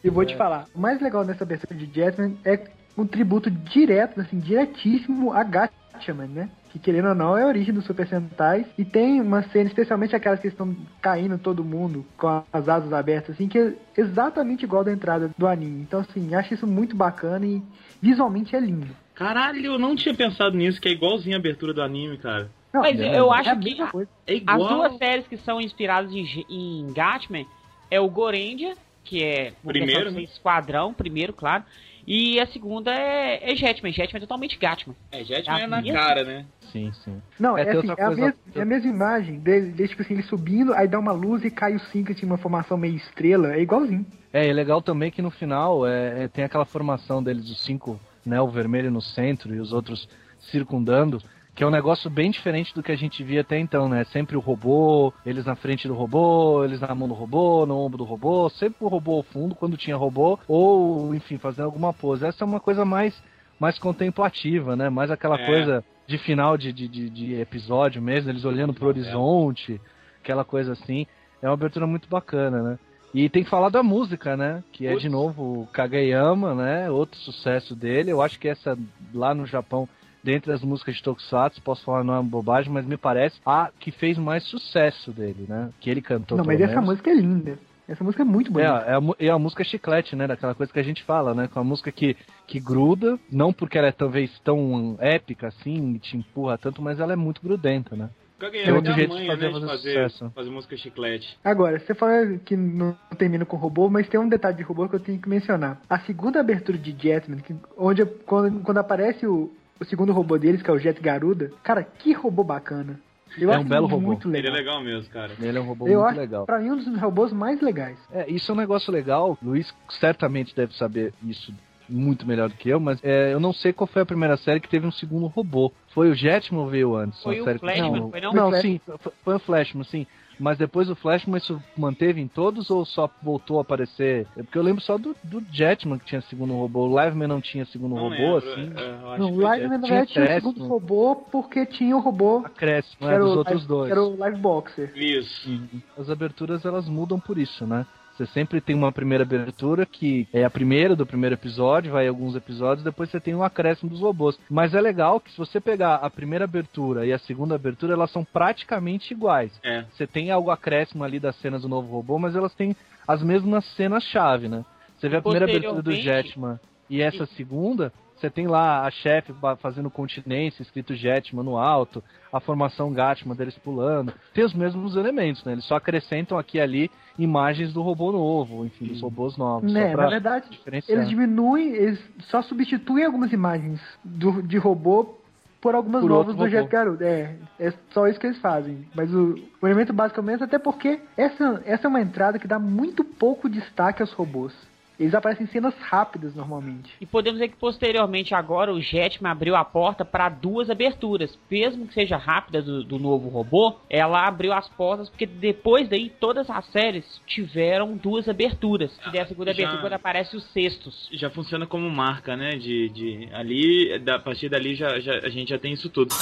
Speaker 3: E vou te falar, o mais legal nessa abertura de Jasmine é um tributo direto, assim, diretíssimo a Gatchaman, né? Que querendo ou não é a origem do Super Sentai. E tem uma cena, especialmente aquelas que estão caindo todo mundo com as asas abertas, assim, que é exatamente igual da entrada do anime. Então, assim, acho isso muito bacana e visualmente é lindo.
Speaker 7: Caralho, eu não tinha pensado nisso, que é igualzinho a abertura do anime, cara.
Speaker 3: Não,
Speaker 2: Mas
Speaker 3: é,
Speaker 2: eu
Speaker 3: é
Speaker 2: acho
Speaker 3: a
Speaker 2: que a-.
Speaker 7: É
Speaker 2: As
Speaker 7: igual.
Speaker 2: duas séries que são inspiradas em, em Gatman é o Gorendia, que é por
Speaker 7: Primeiro, né?
Speaker 2: esquadrão, primeiro, claro. E a segunda é, é Jetman. Jetman é totalmente Gatman.
Speaker 7: É, Jetman é na
Speaker 2: minha-
Speaker 7: cara, né?
Speaker 4: Sim, sim.
Speaker 3: Não,
Speaker 4: É,
Speaker 3: é, assim, é, a
Speaker 4: coisa-
Speaker 3: mesma, é a mesma imagem dele, dele, tipo assim, ele subindo, aí dá uma luz e cai o cinco, tinha uma formação meio estrela, é igualzinho.
Speaker 4: É, e legal também que no final é, é, tem aquela formação deles, os cinco, né? O vermelho no centro e os outros circundando, que é um negócio bem diferente do que a gente via até então, né? Sempre o robô, eles na frente do robô, eles na mão do robô, no ombro do robô, sempre o robô ao fundo quando tinha robô, ou enfim, fazendo alguma pose. Essa é uma coisa mais, mais contemplativa, né? Mais aquela
Speaker 7: É.
Speaker 4: coisa de final de, de, de, de episódio mesmo, eles olhando pro horizonte, aquela coisa assim. É uma abertura muito bacana, né? E tem que falar da música, né? Que é
Speaker 7: Putz.
Speaker 4: de novo o Kageyama, né? Outro sucesso dele. Eu acho que essa lá no Japão, dentre as músicas de Tokusatsu, posso falar não é uma bobagem, mas me parece a que fez mais sucesso dele, né? Que ele cantou.
Speaker 3: não, mas
Speaker 4: pelo
Speaker 3: essa
Speaker 4: menos.
Speaker 3: música é linda. Essa música é muito
Speaker 4: É,
Speaker 3: bonita.
Speaker 4: é a, mu- é a música chiclete, né? Daquela coisa que a gente fala, né? Com a música que, que gruda, não porque ela é talvez tão épica assim, te empurra tanto, mas ela é muito grudenta, né? É
Speaker 7: é
Speaker 4: outro
Speaker 7: a
Speaker 4: jeito de fazer
Speaker 7: né, de
Speaker 4: fazer
Speaker 7: fazer,
Speaker 4: sucesso.
Speaker 7: fazer música chiclete.
Speaker 3: Agora, você fala que não termina com robô, mas tem um detalhe de robô que eu tenho que mencionar. A segunda abertura de Jetman, que, onde quando, quando aparece o, o segundo robô deles, que é o Jet Garuda, cara, que robô bacana. Eu
Speaker 4: É
Speaker 3: acho
Speaker 4: um belo robô.
Speaker 3: muito
Speaker 7: Ele
Speaker 3: legal.
Speaker 7: é legal mesmo, cara.
Speaker 4: Ele é um robô
Speaker 3: Eu
Speaker 4: muito
Speaker 3: acho,
Speaker 4: legal.
Speaker 3: pra mim, um dos robôs mais legais.
Speaker 4: É, isso é um negócio legal. Luiz certamente deve saber isso muito melhor do que eu, mas é, eu não sei qual foi a primeira série que teve um segundo robô. Foi o Jetman ou veio antes?
Speaker 2: Foi o
Speaker 4: série
Speaker 2: Flashman,
Speaker 3: não,
Speaker 2: foi não?
Speaker 4: Não,
Speaker 3: Flash-
Speaker 4: sim, foi- foi o Flashman, sim. Mas depois do Flashman isso manteve em todos ou só voltou a aparecer? É Porque eu lembro só do, do Jetman que tinha segundo robô. O Liveman não tinha segundo
Speaker 7: Não
Speaker 4: robô,
Speaker 7: lembro,
Speaker 4: assim.
Speaker 7: é, eu acho
Speaker 3: Não, o
Speaker 7: foi
Speaker 3: Live, na verdade, tinha o segundo robô porque tinha o robô
Speaker 4: Acréscimo,
Speaker 3: que
Speaker 4: né,
Speaker 3: era,
Speaker 4: dos
Speaker 3: o,
Speaker 4: outros
Speaker 3: live,
Speaker 4: dois.
Speaker 3: era o Live Boxer.
Speaker 7: Isso.
Speaker 4: Uhum. As aberturas elas mudam por isso, né? Você sempre tem uma primeira abertura que é a primeira do primeiro episódio, vai alguns episódios, depois você tem um acréscimo dos robôs. Mas é legal que se você pegar a primeira abertura e a segunda abertura, elas são praticamente iguais.
Speaker 7: É.
Speaker 4: Você tem algo acréscimo ali das cenas do novo robô, mas elas têm as mesmas cenas-chave, né? Você vê a primeira abertura do Jetman e essa segunda, você tem lá a chefe fazendo continência, escrito Jetman no alto, a formação Gatman deles pulando. Tem os mesmos elementos, né? Eles só acrescentam aqui e ali imagens do robô novo, enfim, dos robôs novos.
Speaker 3: Né,
Speaker 4: só pra
Speaker 3: na verdade, eles diminuem, eles só substituem algumas imagens do, de robô por algumas
Speaker 4: Por
Speaker 3: novas do Jet. Garuda. É, é só isso que eles fazem. Mas o, o elemento básico é o mesmo, até porque essa, essa é uma entrada que dá muito pouco destaque aos robôs. Eles aparecem em cenas rápidas normalmente.
Speaker 2: E podemos dizer que posteriormente agora o Jetman abriu a porta para duas aberturas. Mesmo que seja rápida do, do novo robô, ela abriu as portas porque depois daí todas as séries tiveram duas aberturas. E dessa segunda
Speaker 7: Já-
Speaker 2: abertura quando aparece os sextos.
Speaker 7: Já funciona como marca, né? De, de ali, da, a partir dali já, já, a gente já tem isso tudo.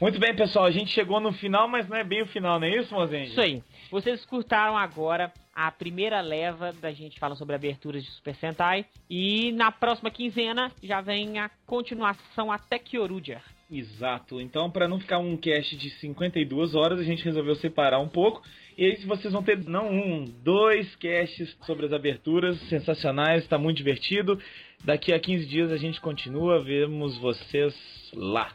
Speaker 1: Muito bem, pessoal, a gente chegou no final, mas não é bem o final, não é isso, Mozende?
Speaker 2: Isso aí. Vocês escutaram agora a primeira leva da gente falando sobre aberturas de Super Sentai. E na próxima quinzena já vem a continuação até Kyoruger.
Speaker 1: Exato. Então, para não ficar um cast de 52 horas, a gente resolveu separar um pouco. E aí vocês vão ter, não um, dois casts sobre as aberturas sensacionais. Está muito divertido. Daqui a 15 dias a gente continua. Vemos vocês lá.